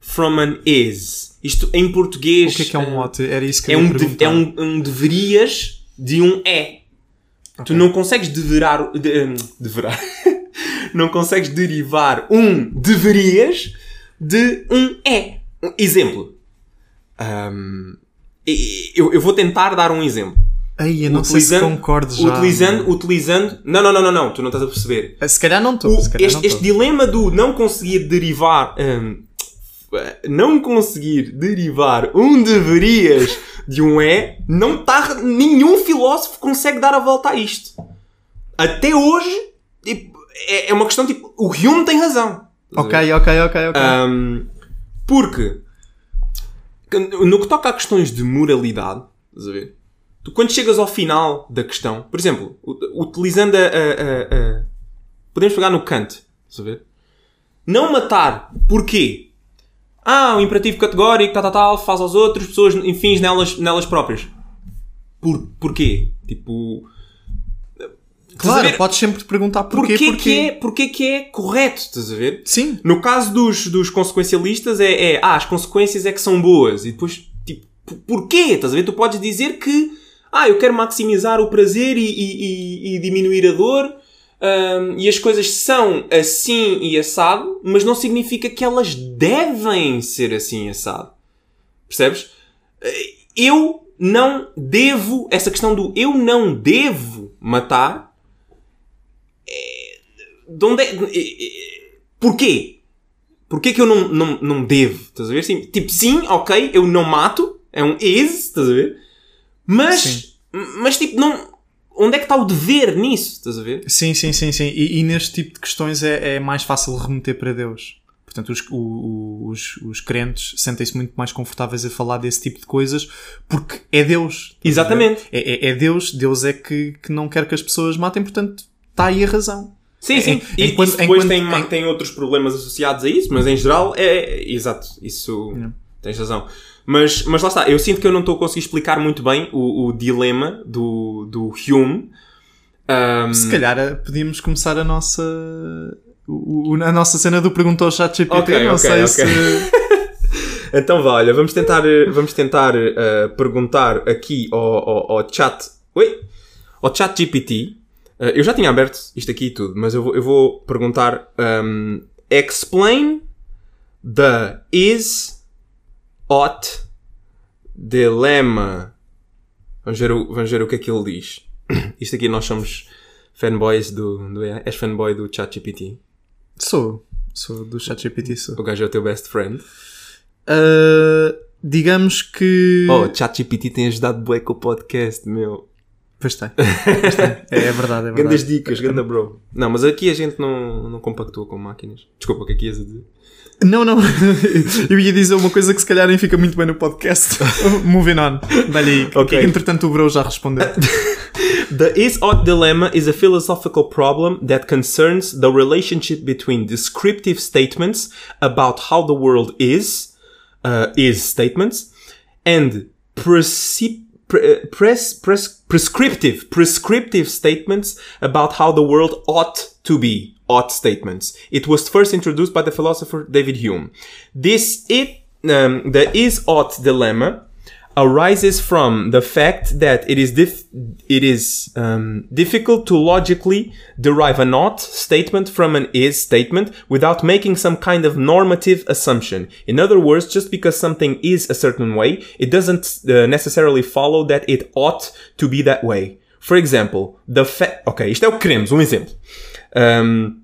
from an is. Isto em português O que é que é um eh, mote? Era isso que é eu um, de- é um, um deverias de um é. Tu não consegues deverar, de, hum, deverar. não consegues derivar um deverias de um é. Um exemplo. E- eu, eu vou tentar dar um exemplo. Ai, eu não sei se concordo já. Utilizando, utilizando. Não, não, não, não, não, tu não estás a perceber. Se calhar não estou. Este, este dilema do não conseguir derivar. hum, não conseguir derivar um deverias de um é, não está. Nenhum filósofo consegue dar a volta a isto. Até hoje, tipo, é, é uma questão tipo. O Hume tem razão. Ok, ok, ok, ok. Um, porque no que toca a questões de moralidade, estás a ver? Tu quando chegas ao final da questão, por exemplo, utilizando a, a- a- a- podemos pegar no Kant, estás a ver? Não matar, porquê? Ah, o imperativo categórico, tal, tal, tal, faz aos outros, pessoas em fins nelas, nelas próprias. Por, porquê? Tipo. Claro, podes sempre te perguntar porquê. Porquê, porquê. Que é, porquê que é correto, estás a ver? Sim. No caso dos, dos consequencialistas é, é, ah, as consequências é que são boas. E depois, tipo, porquê? Estás a ver? Tu podes dizer que, ah, eu quero maximizar o prazer e, e- e- e diminuir a dor. hum, e as coisas são assim e assado, mas não significa que elas devem ser assim e assado. Percebes? Eh, Eu não devo, essa questão do eu não devo matar, de onde é, porquê? Porquê que eu não, não, não devo? Estás a ver? Sim, tipo, sim, ok, eu não mato, é um is, estás a ver? Mas, Sim. mas tipo, não, onde é que está o dever nisso? Estás a ver? Sim, sim, sim, sim. E, e neste tipo de questões é, é mais fácil remeter para Deus. Portanto, os, o- os, os crentes sentem-se muito mais confortáveis a falar desse tipo de coisas porque é Deus. Exatamente. É, é- é Deus. Deus é que, que não quer que as pessoas matem, portanto, está aí a razão. Sim, sim. Em- E enquanto- isso depois enquanto- tem, em- tem outros problemas associados a isso, mas em geral é. é- exato, isso. Yeah. Tens razão. Mas, mas lá está, eu sinto que eu não estou a conseguir explicar muito bem o, o dilema do, do Hume. Um, Se calhar eh, podíamos começar a nossa. o- a nossa cena do perguntou ao chat GPT. Ok, não ok, sei ok. se. Então vá, olha, vamos tentar, eh, vamos tentar eh, perguntar aqui ao, ao, ao chat. Oi? Ao chat GPT. Eh, eu já tinha aberto isto aqui e tudo, mas eu vou, eu vou perguntar. um, explain the is ought dilemma. Vamos ver, o, vamos ver o que é que ele diz. Isto aqui nós somos fanboys do. do és fanboy do ChatGPT. Sou. Sou do ChatGPT, sou. O gajo é o teu best friend. Uh, digamos que. Oh, ChatGPT tem ajudado bué com o podcast, meu. Pois tem. Pois tem. É, é verdade, é verdade. Grandes dicas, ganda bro. Não, mas aqui a gente não, não compactua com máquinas. Desculpa, o que é que ias a dizer? Não, não. Eu ia dizer uma coisa que se calhar nem fica muito bem no podcast. Moving on. Dá-lhe aí. Ok. Que, entretanto o bro já respondeu. The is-ought dilemma is a philosophical problem that concerns the relationship between descriptive statements about how the world is, uh, is statements, and preci- uh, pres- pres- prescriptive, prescriptive statements about how the world ought to be, ought statements. It was first introduced by the philosopher David Hume. This it, um, the is-ought dilemma arises from the fact that it is dif- it is um, difficult to logically derive an ought statement from an is statement without making some kind of normative assumption. In other words, just because something is a certain way, it doesn't uh, necessarily follow that it ought to be that way. For example, the fact. Ok, isto é o que queremos. Um exemplo. Um,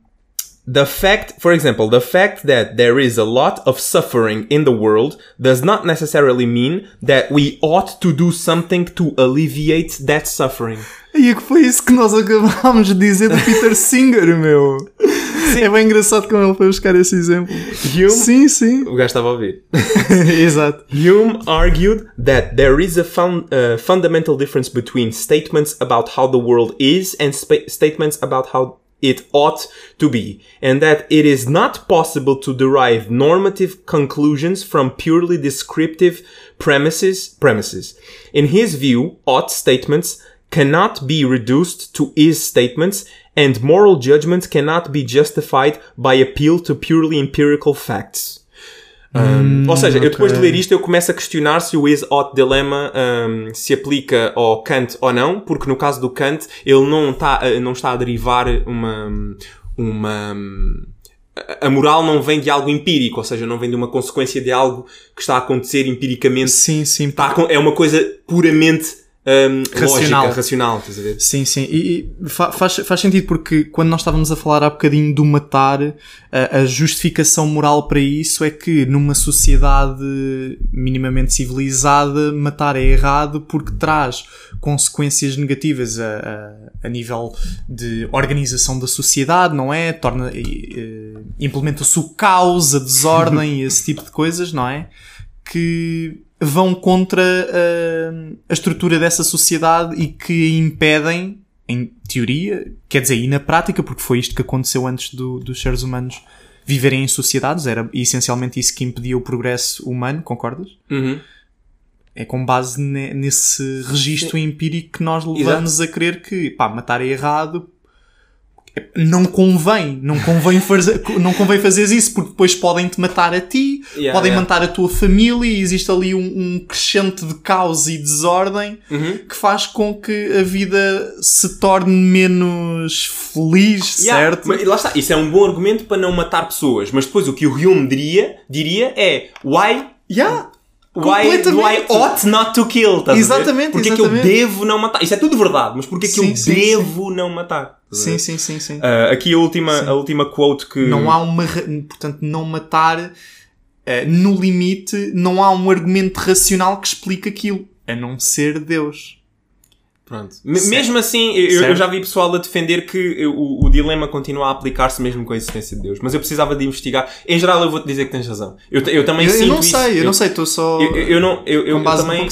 the fact, for example, the fact that there is a lot of suffering in the world does not necessarily mean that we ought to do something to alleviate that suffering. E que foi isso que nós acabámos de dizer do Peter Singer, meu. É bem engraçado como ele foi buscar esse exemplo. Hume? Sim, sim. O gajo estava a ouvir. Exato. Hume argued that there is a fun, uh, fundamental difference between statements about how the world is and statements about how it ought to be, and that it is not possible to derive normative conclusions from purely descriptive premises. Premises. In his view, ought statements cannot be reduced to is statements, and moral judgments cannot be justified by appeal to purely empirical facts. Um, ou seja, eu depois de ler isto eu começo a questionar se o is ought dilemma um, se aplica ao Kant ou não, porque no caso do Kant ele não está, a- não está a derivar uma, uma a- moral não vem de algo empírico, ou seja, não vem de uma consequência de algo que está a acontecer empiricamente. Sim, sim. Está é uma coisa puramente um, Racional. lógica, racional, estás a ver? Sim, sim. E, e fa- faz, faz sentido porque quando nós estávamos a falar há bocadinho do matar, a, a justificação moral para isso é que numa sociedade minimamente civilizada, matar é errado porque traz consequências negativas a, a, a nível de organização da sociedade, não é? Torna, implementa-se o caos, a desordem e esse tipo de coisas, não é? que vão contra uh, a estrutura dessa sociedade e que a impedem, em teoria, quer dizer, e na prática, porque foi isto que aconteceu antes do- dos seres humanos viverem em sociedades, era essencialmente isso que impedia o progresso humano, concordas? Uhum. É com base ne- nesse registro empírico que nós levamos a crer que, pá, matar é errado. Não convém, não convém fazer, não convém fazer isso porque depois podem-te matar a ti, Yeah, podem yeah. matar a tua família e existe ali um, um crescente de caos e desordem Uhum. que faz com que a vida se torne menos feliz, Yeah, certo? Mas lá está, isso é um bom argumento para não matar pessoas, mas depois o que o Hume diria, diria é why Yeah, Why, completamente. why ought not to kill? Estás Exatamente? Porque é que eu devo não matar? Isso é tudo verdade, mas porque é que Sim, eu sim, devo não matar? Sim, sim, sim, sim. Ah, aqui a última, a última quote que. Não há uma. Portanto, não matar. eh, no limite, não há um argumento racional que explique aquilo. A não ser Deus. Pronto. Mesmo assim, eu, eu já vi pessoal a defender que o, o dilema continua a aplicar-se mesmo com a existência de Deus. Mas eu precisava de investigar. Em geral, eu vou-te dizer que tens razão. Eu, eu também Eu, eu não isso. sei, eu, não sei, estou só. Eu, não, eu, eu, também,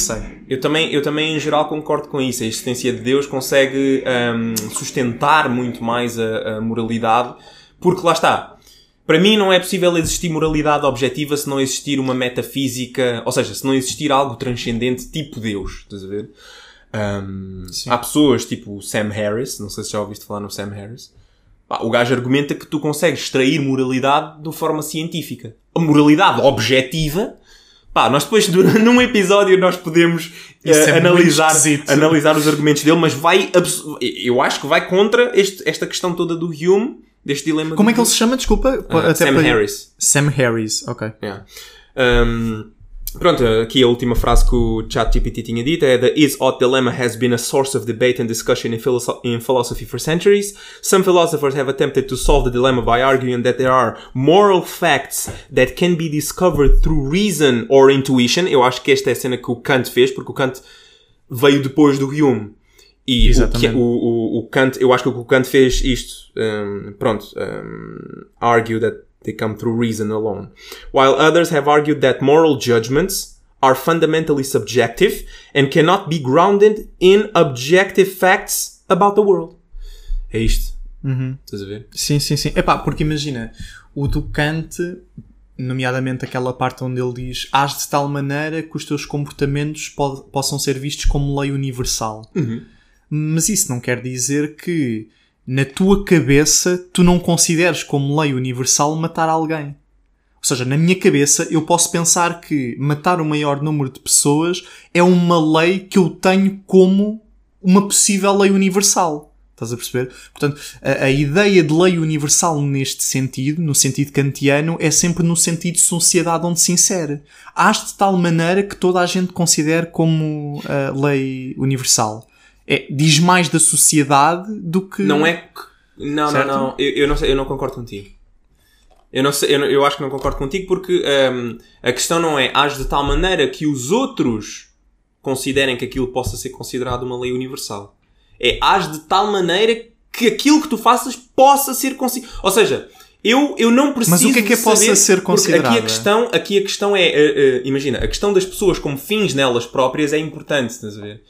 eu também, eu também em geral concordo com isso. A existência de Deus consegue hum, sustentar muito mais a, a moralidade, porque lá está. Para mim não é possível existir moralidade objetiva se não existir uma metafísica, ou seja, se não existir algo transcendente tipo Deus, estás a ver? Hum, há pessoas tipo o Sam Harris, não sei se já ouviste falar no Sam Harris. Pá, o gajo argumenta que tu consegues extrair moralidade de forma científica. A moralidade objetiva Pá, nós depois, num episódio, nós podemos eh, é analisar, analisar os argumentos dele, mas vai, eu acho que vai contra este- esta questão toda do Hume, deste dilema Como é que ele se chama? Desculpa. Até Sam para- Harris. Sam Harris, ok. Yeah. Um, Pronto, aqui a última frase que o ChatGPT tinha dito é The is-ought dilemma has been a source of debate and discussion in, philosoph in philosophy for centuries. Some philosophers have attempted to solve the dilemma by arguing that there are moral facts that can be discovered through reason or intuition. Eu acho que esta é a cena que o Kant fez, porque o Kant veio depois do Hume. E que, o, o, o, Kant, eu acho que o Kant fez isto, um, pronto, um, argue that they come through reason alone. While others have argued that moral judgments are fundamentally subjective and cannot be grounded in objective facts about the world. É isto. Uhum. Estás a ver? Sim, sim, sim. Epá, porque imagina, o do Kant, nomeadamente aquela parte onde ele diz age de tal maneira que os teus comportamentos po possam ser vistos como lei universal. Uhum. Mas isso não quer dizer que na tua cabeça tu não consideres como lei universal matar alguém. Ou seja, na minha cabeça eu posso pensar que matar o maior número de pessoas é uma lei que eu tenho como uma possível lei universal. Estás a perceber? Portanto, a, a, ideia de lei universal neste sentido, no sentido kantiano, é sempre no sentido de sociedade onde se insere. Hás de tal maneira que toda a gente considere como a lei universal é, diz mais da sociedade do que. Não é que. Não, certo? não, não. Eu, eu, não sei, eu não concordo contigo. Eu, não sei, eu, eu acho que não concordo contigo porque um, a questão não é age de tal maneira que os outros considerem que aquilo possa ser considerado uma lei universal. É age de tal maneira que aquilo que tu faças possa ser considerado. Ou seja, eu, eu não preciso. Mas o que é que possa ser considerado? Aqui a questão, aqui a questão é, uh, uh, imagina, a questão das pessoas como fins nelas próprias é importante, estás a ver?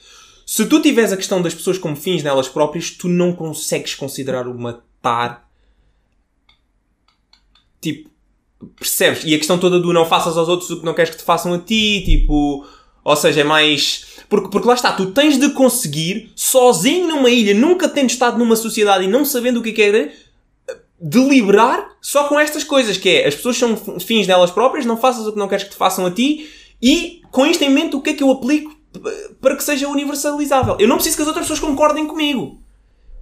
Se tu tiveres a questão das pessoas como fins nelas próprias, tu não consegues considerar o matar. Tipo, percebes? E a questão toda do não faças aos outros o que não queres que te façam a ti, tipo. Ou seja, é mais. Porque, porque lá está, tu tens de conseguir, sozinho numa ilha, nunca tendo estado numa sociedade e não sabendo o que é, deliberar só com estas coisas, que é as pessoas são fins delas próprias, não faças o que não queres que te façam a ti, e com isto em mente o que é que eu aplico para que seja universalizável. Eu não preciso que as outras pessoas concordem comigo.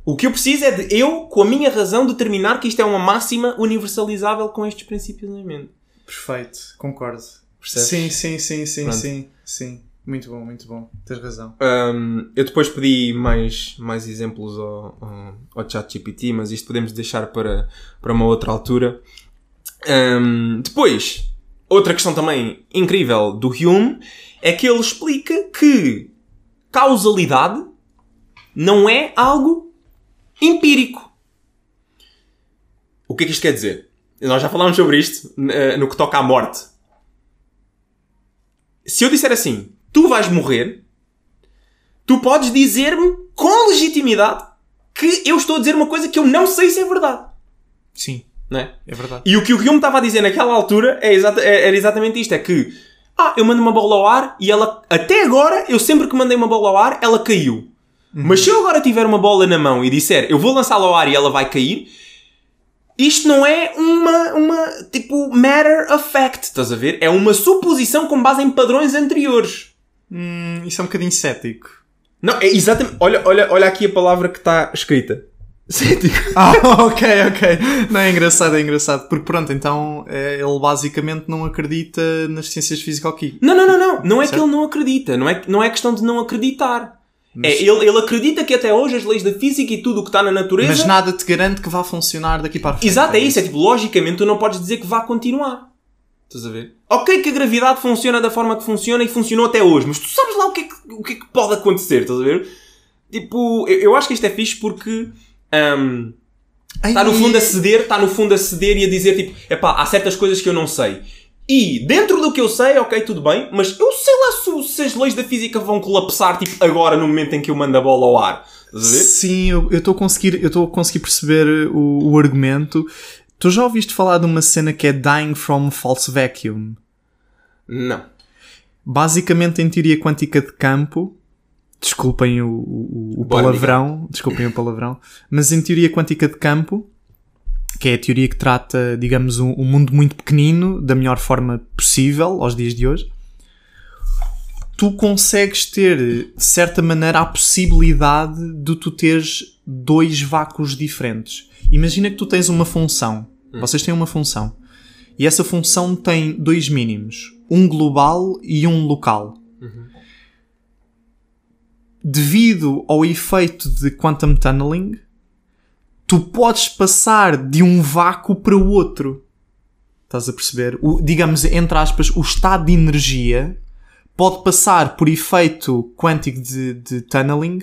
O que eu preciso é de eu, com a minha razão, determinar que isto é uma máxima universalizável com estes princípios em mente. Perfeito, concordo. Percebes? Sim, sim, sim, sim, Pronto. sim, sim. Muito bom, muito bom. Tens razão. Um, eu depois pedi mais, mais exemplos ao, ao, ao ChatGPT, mas isto podemos deixar para, para uma outra altura. Um, depois, outra questão também incrível do Hume é que ele explica que causalidade não é algo empírico. O que é que isto quer dizer? Nós já falámos sobre isto eh, no que toca à morte. Se eu disser assim, tu vais morrer, tu podes dizer-me com legitimidade que eu estou a dizer uma coisa que eu não sei se é verdade. Sim. Não é? É verdade. E o que o Guilherme estava a dizer naquela altura é exata, é, era exatamente isto: é que ah, eu mando uma bola ao ar e ela, até agora, eu sempre que mandei uma bola ao ar, ela caiu. Uhum. Mas se eu agora tiver uma bola na mão e disser eu vou lançá-la ao ar e ela vai cair, isto não é uma, uma, tipo, matter of fact, estás a ver? É uma suposição com base em padrões anteriores. Hum, isso é um bocadinho cético. Não, é exatamente. Olha, olha, olha aqui a palavra que está escrita. Cético. Ah, ok, ok. Não é engraçado, é engraçado. Porque pronto, então é, ele basicamente não acredita nas ciências físico-químicas. Não, não, não, não. Não é certo? que ele não acredita. Não é, não é questão de não acreditar. Mas... É, ele, ele acredita que até hoje as leis da física e tudo o que está na natureza. Mas nada te garante que vá funcionar daqui para a frente. Exato, é isso. É tipo, logicamente tu não podes dizer que vá continuar. Estás a ver? Ok, que a gravidade funciona da forma que funciona e funcionou até hoje, mas tu sabes lá o que é que, o que, é que pode acontecer, estás a ver? Tipo, eu, eu acho que isto é fixe porque um, está no fundo a ceder, está no fundo a ceder e a dizer tipo, epá, há certas coisas que eu não sei. E dentro do que eu sei, ok, tudo bem, mas eu sei lá se, se as leis da física vão colapsar tipo agora no momento em que eu mando a bola ao ar. Sim, eu estou a conseguir, eu estou a conseguir perceber o, o argumento. Tu já ouviste falar de uma cena que é Dying from False Vacuum? Não. Basicamente, em teoria quântica de campo, desculpem o, o, o palavrão, desculpem o palavrão, mas em teoria quântica de campo, que é a teoria que trata, digamos, um, um, mundo muito pequenino da melhor forma possível aos dias de hoje, tu consegues ter, de certa maneira, a possibilidade de tu teres dois vácuos diferentes. Imagina que tu tens uma função. Hum. Vocês têm uma função. E essa função tem dois mínimos. um global e um local. Devido ao efeito de quantum tunneling, tu podes passar de um vácuo para o outro. Estás a perceber? O, digamos, entre aspas, o estado de energia pode passar por efeito quântico de, de tunneling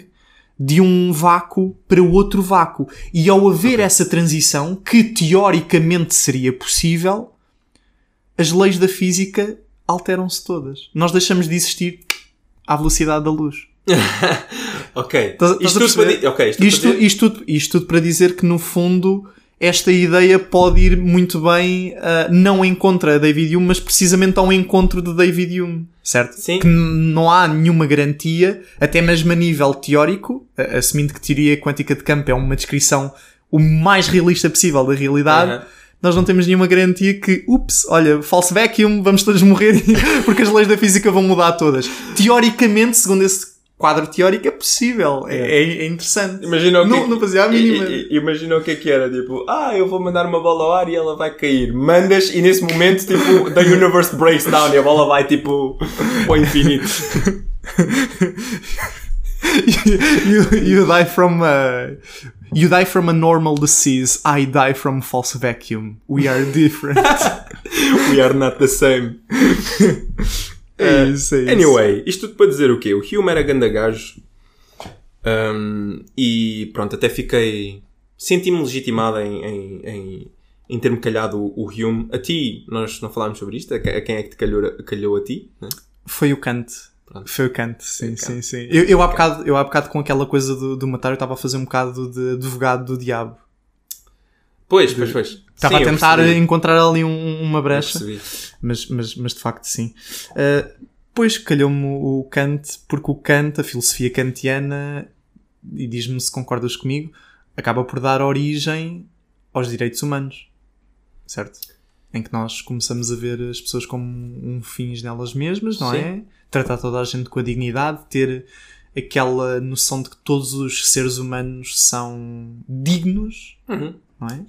de um vácuo para o outro vácuo. E ao haver essa transição, que teoricamente seria possível, as leis da física alteram-se todas. Nós deixamos de existir à velocidade da luz. ok. Isto tudo para perceber? di- ok, isto Isto, para dizer- isto, isto tudo para dizer que, no fundo, esta ideia pode ir muito bem, ah, não em contra a David Hume, mas precisamente ao encontro de David Hume, certo? Sim. Que não há nenhuma garantia, até mesmo a nível teórico, assumindo que teoria quântica de campo é uma descrição o mais realista possível da realidade. Aham. Nós não temos nenhuma garantia que, ups, olha, false vacuum, vamos todos morrer porque as leis da física vão mudar todas. Teoricamente, segundo esse quadro teórico, é possível. É, é- é interessante. Imagina o que Não- não fazia a mínima. Imagina o que é que era, tipo, ah, eu vou mandar uma bola ao ar e ela vai cair. Mandas e nesse momento, tipo, the universe breaks down e a bola vai, tipo, ao infinito. you, you die from a, you die from a normal disease. I die from false vacuum. We are different. We are not the same. É isso, é isso. Anyway, isto tudo para dizer o quê? O Hume era ganda gajo. Um, e pronto, até fiquei. Senti-me legitimado em, em, em, em ter-me calhado o, o Hume. A ti, nós não falámos sobre isto. A, que- a quem é que te calhou, calhou a ti? né? Foi o Kant. Pronto. Foi o Kant, sim, sim, sim. Eu, eu, há bocado, eu há bocado com aquela coisa do, do matar, eu estava a fazer um bocado de advogado do diabo. Pois, pois, pois. Estava Sim, a tentar encontrar ali um- uma brecha. mas, mas, mas de facto sim. Uh, pois calhou-me o Kant, porque o Kant, a filosofia kantiana, e diz-me se concordas comigo, acaba por dar origem aos direitos humanos, certo? Em que nós começamos a ver as pessoas como um fins nelas mesmas, não Sim. é? Tratar toda a gente com a dignidade, ter aquela noção de que todos os seres humanos são dignos, Uhum. não é?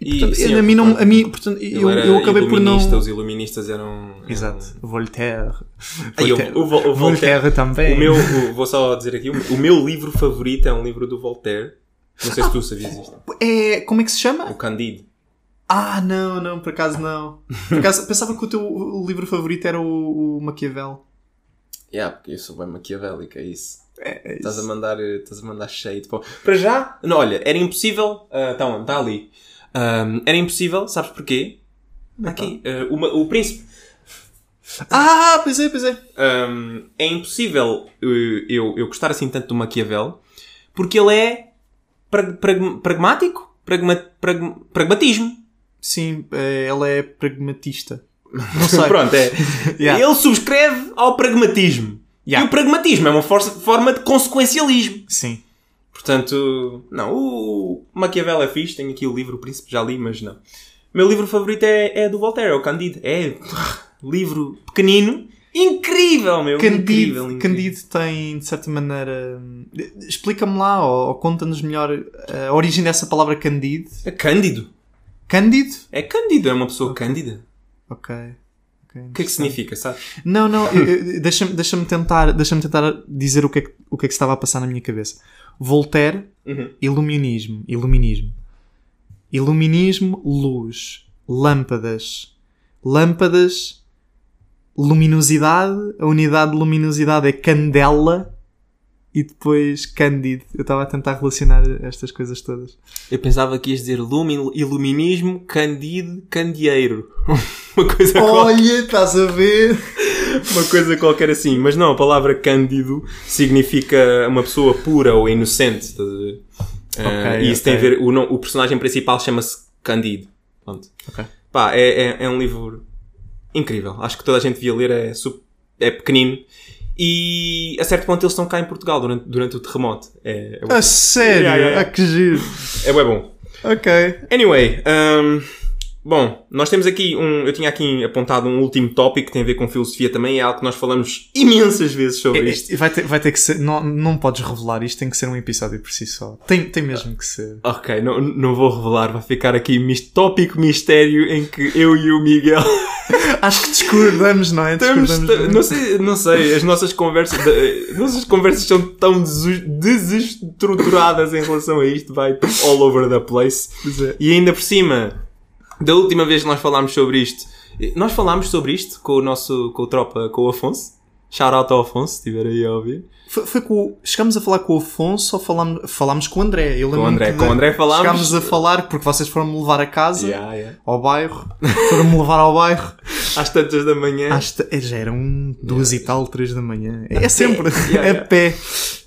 E, Portanto, sim, a eu mim não, a mim, portanto, eu, eu acabei por não. Os iluministas eram. eram- Exato. Voltaire. O- Voltaire, o, Vol- o Voltaire. também. O meu, o- vou só dizer aqui, o, o meu livro favorito é um livro do Voltaire. Não sei se tu sabias isto. É, como é que se O chama? Candide. Ah, não, não, por acaso não. Por acaso, pensava que o teu o livro favorito era o, o Maquiavel. Yeah, porque eu sou bem maquiavélico, é isso. É, é Estás a isso. mandar, eh, estás a mandar cheio de pau. Para já, não, olha, era impossível. Está onde? Está ali. Ahm, era impossível, sabes porquê? Aqui. ah, o, ma- o príncipe. Ah, pois é, pois é. Ahm, é impossível eh, eu, eu gostar assim tanto do Maquiavel porque ele é prag- prag- pragmático. Pragma, prag- pragmatismo. Sim, é, ele é pragmatista. Não sei. Pronto, é. Yeah. Ele subscreve ao pragmatismo. Yeah. E o pragmatismo é uma força- forma de consequencialismo. Sim. Portanto, não, o Maquiavel é fixe, tenho aqui o livro O Príncipe, já li, mas não. O meu livro favorito é, é do Voltaire, é o Candide. É livro pequenino, incrível, meu. Candide, incrível, incrível. Candide tem, de certa maneira. Explica-me lá, ou, ou conta-nos melhor a origem dessa palavra Candide. É Cândido. Cândido? É Cândido, é uma pessoa cândida. Ok. O que é que significa, sabe? Não, não, deixa-me deixa tentar, deixa tentar dizer o que, é que, o que é que estava a passar na minha cabeça. Voltaire, Uhum. iluminismo, iluminismo. Iluminismo, luz. Lâmpadas. Lâmpadas, luminosidade. A unidade de luminosidade é candela. E depois cândido. Eu estava a tentar relacionar estas coisas todas. Eu pensava que ias dizer lumin, iluminismo, candide, candeeiro. uma coisa. Olha, estás a ver? Uma coisa qualquer assim. Mas não, a palavra cândido significa uma pessoa pura ou inocente. Estás a ver? Eh, e isso tem a ver. O, o personagem principal chama-se Cândido. Pronto. Ok. Pá, é, é, é um livro incrível. Acho que toda a gente devia ler. É, é pequenino. E a certo ponto eles estão cá em Portugal durante, durante o terremoto. É, é, A sério? Ah, que giro. é bom. Ok. Anyway, um, Bom, nós temos aqui um. Eu tinha aqui apontado um último tópico que tem a ver com filosofia também. É algo que nós falamos imensas vezes sobre isto. É, vai, ter, vai ter que ser. Não, não podes revelar isto, tem que ser um episódio por si só. Tem, tem mesmo que ser. Ok, não, não vou revelar, vai ficar aqui mis- tópico mistério em que eu e o Miguel. Acho que discordamos, não é? Estamos, Discordamos ta- não, sei, não sei, as nossas conversas, eh, nossas conversas são tão desestruturadas em relação a isto, vai all over the place. É. E ainda por cima, da última vez que nós falámos sobre isto, nós falámos sobre isto com o nosso, com o tropa, com o Afonso. Shout out ao Afonso, se estiver aí a ouvir. Foi, foi com Chegámos a falar com o Afonso ou falámos, falámos com o André? Eu Com o André, com o André falámos. Chegámos a falar porque vocês foram-me levar a casa, Yeah, yeah. ao bairro. Foram-me levar ao bairro. Às tantas da manhã. Às ta- já eram duas e tal, três da manhã. É sempre. Yeah, a yeah. pé.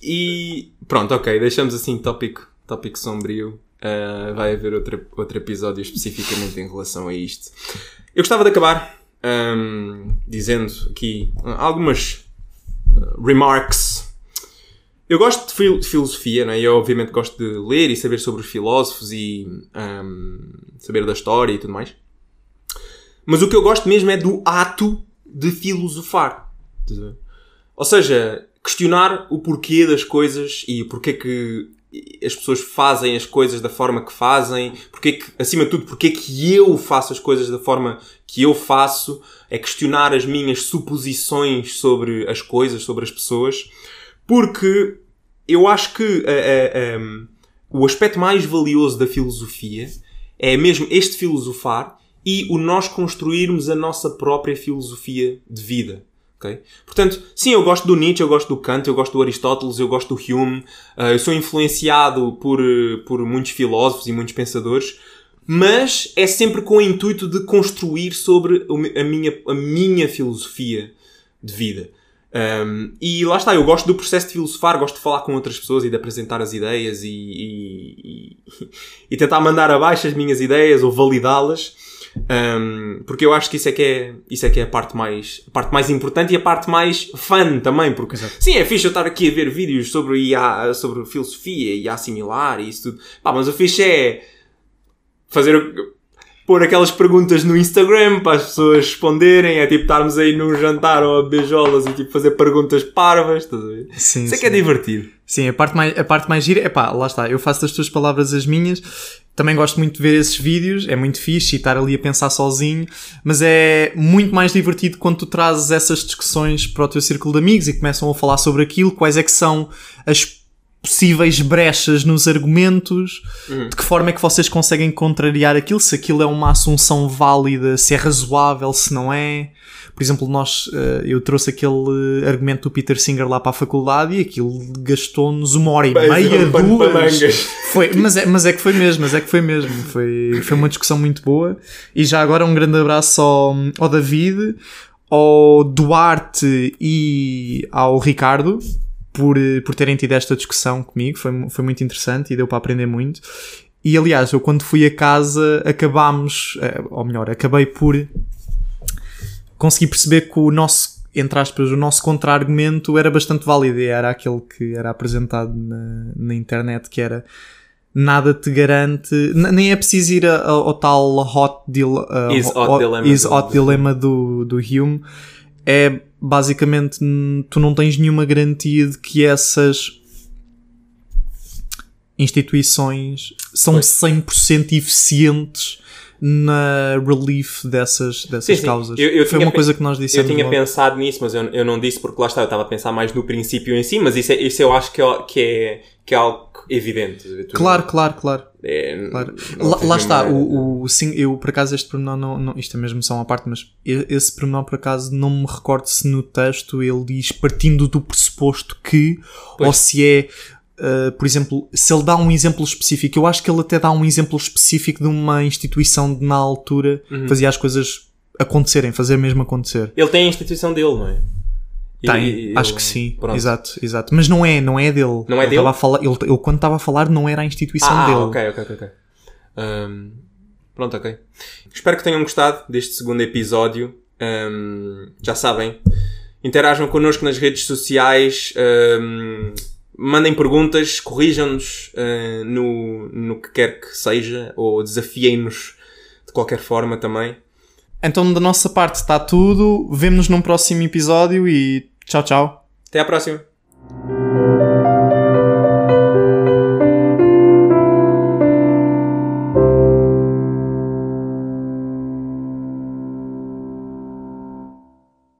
E pronto, ok, deixamos assim tópico, tópico sombrio. Uh, vai haver outro, outro episódio especificamente em relação a isto. Eu gostava de acabar um, dizendo aqui algumas uh, remarks. Eu gosto de, fil- de filosofia, não é? Eu obviamente gosto de ler e saber sobre os filósofos e um, saber da história e tudo mais. Mas o que eu gosto mesmo é do ato de filosofar. Ou seja, questionar o porquê das coisas e o porquê que as pessoas fazem as coisas da forma que fazem, porque que, acima de tudo, porque que eu faço as coisas da forma que eu faço, é questionar as minhas suposições sobre as coisas, sobre as pessoas, porque eu acho que eh, eh, em, o aspecto mais valioso da filosofia é mesmo este filosofar e o nós construirmos a nossa própria filosofia de vida. Ok? Portanto, sim, eu gosto do Nietzsche, eu gosto do Kant, eu gosto do Aristóteles, eu gosto do Hume, eh, eu sou influenciado por, por muitos filósofos e muitos pensadores, mas é sempre com o intuito de construir sobre a minha, a minha filosofia de vida. Um, e lá está, eu gosto do processo de filosofar, gosto de falar com outras pessoas e de apresentar as ideias e, e, e- e tentar mandar abaixo as minhas ideias ou validá-las. Um, porque eu acho que isso é que é, isso é que é a parte mais, a parte mais importante e a parte mais fun também, porque sim, é fixe eu estar aqui a ver vídeos sobre IA, sobre filosofia e IA similar e isso tudo. Pá, mas o fixe é fazer o- pôr aquelas perguntas no Instagram para as pessoas responderem, é tipo estarmos aí num jantar ou a beijolas e tipo fazer perguntas parvas, estás a ver? Sim, Isso é sim. que é divertido. Sim, a parte mais, a parte mais gira, é pá, lá está, eu faço das tuas palavras as minhas, também gosto muito de ver esses vídeos, é muito fixe e estar ali a pensar sozinho, mas é muito mais divertido quando tu trazes essas discussões para o teu círculo de amigos e começam a falar sobre aquilo, quais é que são as possíveis brechas nos argumentos, de que forma é que vocês conseguem contrariar aquilo, se aquilo é uma assunção válida, se é razoável, se não é. Por exemplo, nós, eh, eu trouxe aquele argumento do Peter Singer lá para a faculdade e aquilo gastou-nos uma hora e Bem, meia, duas. Foi, mas, é, mas é que foi mesmo, mas é que foi mesmo. Foi, foi uma discussão muito boa. E já agora um grande abraço ao, ao David, ao Duarte e ao Ricardo por, eh, por terem tido esta discussão comigo. Foi, foi muito interessante e deu para aprender muito. E aliás, eu quando fui a casa acabámos, eh, ou melhor, acabei por conseguir perceber que o nosso, entre aspas, o nosso contra-argumento era bastante válido e era aquele que era apresentado na, na internet, que era nada te garante, nem é preciso ir ao tal hot, deal, uh, Is hot hot- dilemma is do- hot dilemma do, do Hume, é basicamente tu não tens nenhuma garantia de que essas instituições são Pois. 100% eficientes na relief dessas, dessas Sim, sim. causas. Eu- eu Foi uma coisa que nós Eu dissemos. tinha logo. pensado nisso, mas eu, eu não disse porque lá está, eu estava a pensar mais no princípio em si, mas isso, é, isso eu acho que é, que é, que é algo evidente. Claro, claro, claro. é, claro. Lá, lá está, o, o, sim, eu por acaso este pormenor não, não, isto é mesmo só uma parte, mas esse pormenor por acaso não me recordo se no texto ele diz partindo do pressuposto que, Pois. ou se é, uh, por exemplo, se ele dá um exemplo específico, eu acho que ele até dá um exemplo específico de uma instituição de na altura Uhum. fazia as coisas acontecerem, fazer mesmo acontecer. Ele tem a instituição dele, não é? Tem, e- acho ele- que sim, pronto. exato, exato. Mas não é, não é dele. Não é ele dele? A falar, ele, ele quando estava a falar não era a instituição Ah, dele. ok, ok, ok. ok. Ahm, pronto, ok. Espero que tenham gostado deste segundo episódio. Ahm, já sabem, interajam connosco nas redes sociais, ahm, mandem perguntas, corrijam-nos ah, no, no que quer que seja, ou desafiem-nos de de qualquer forma também. Então, da nossa parte está tudo. Vemo-nos num próximo episódio e tchau, tchau. Até à próxima!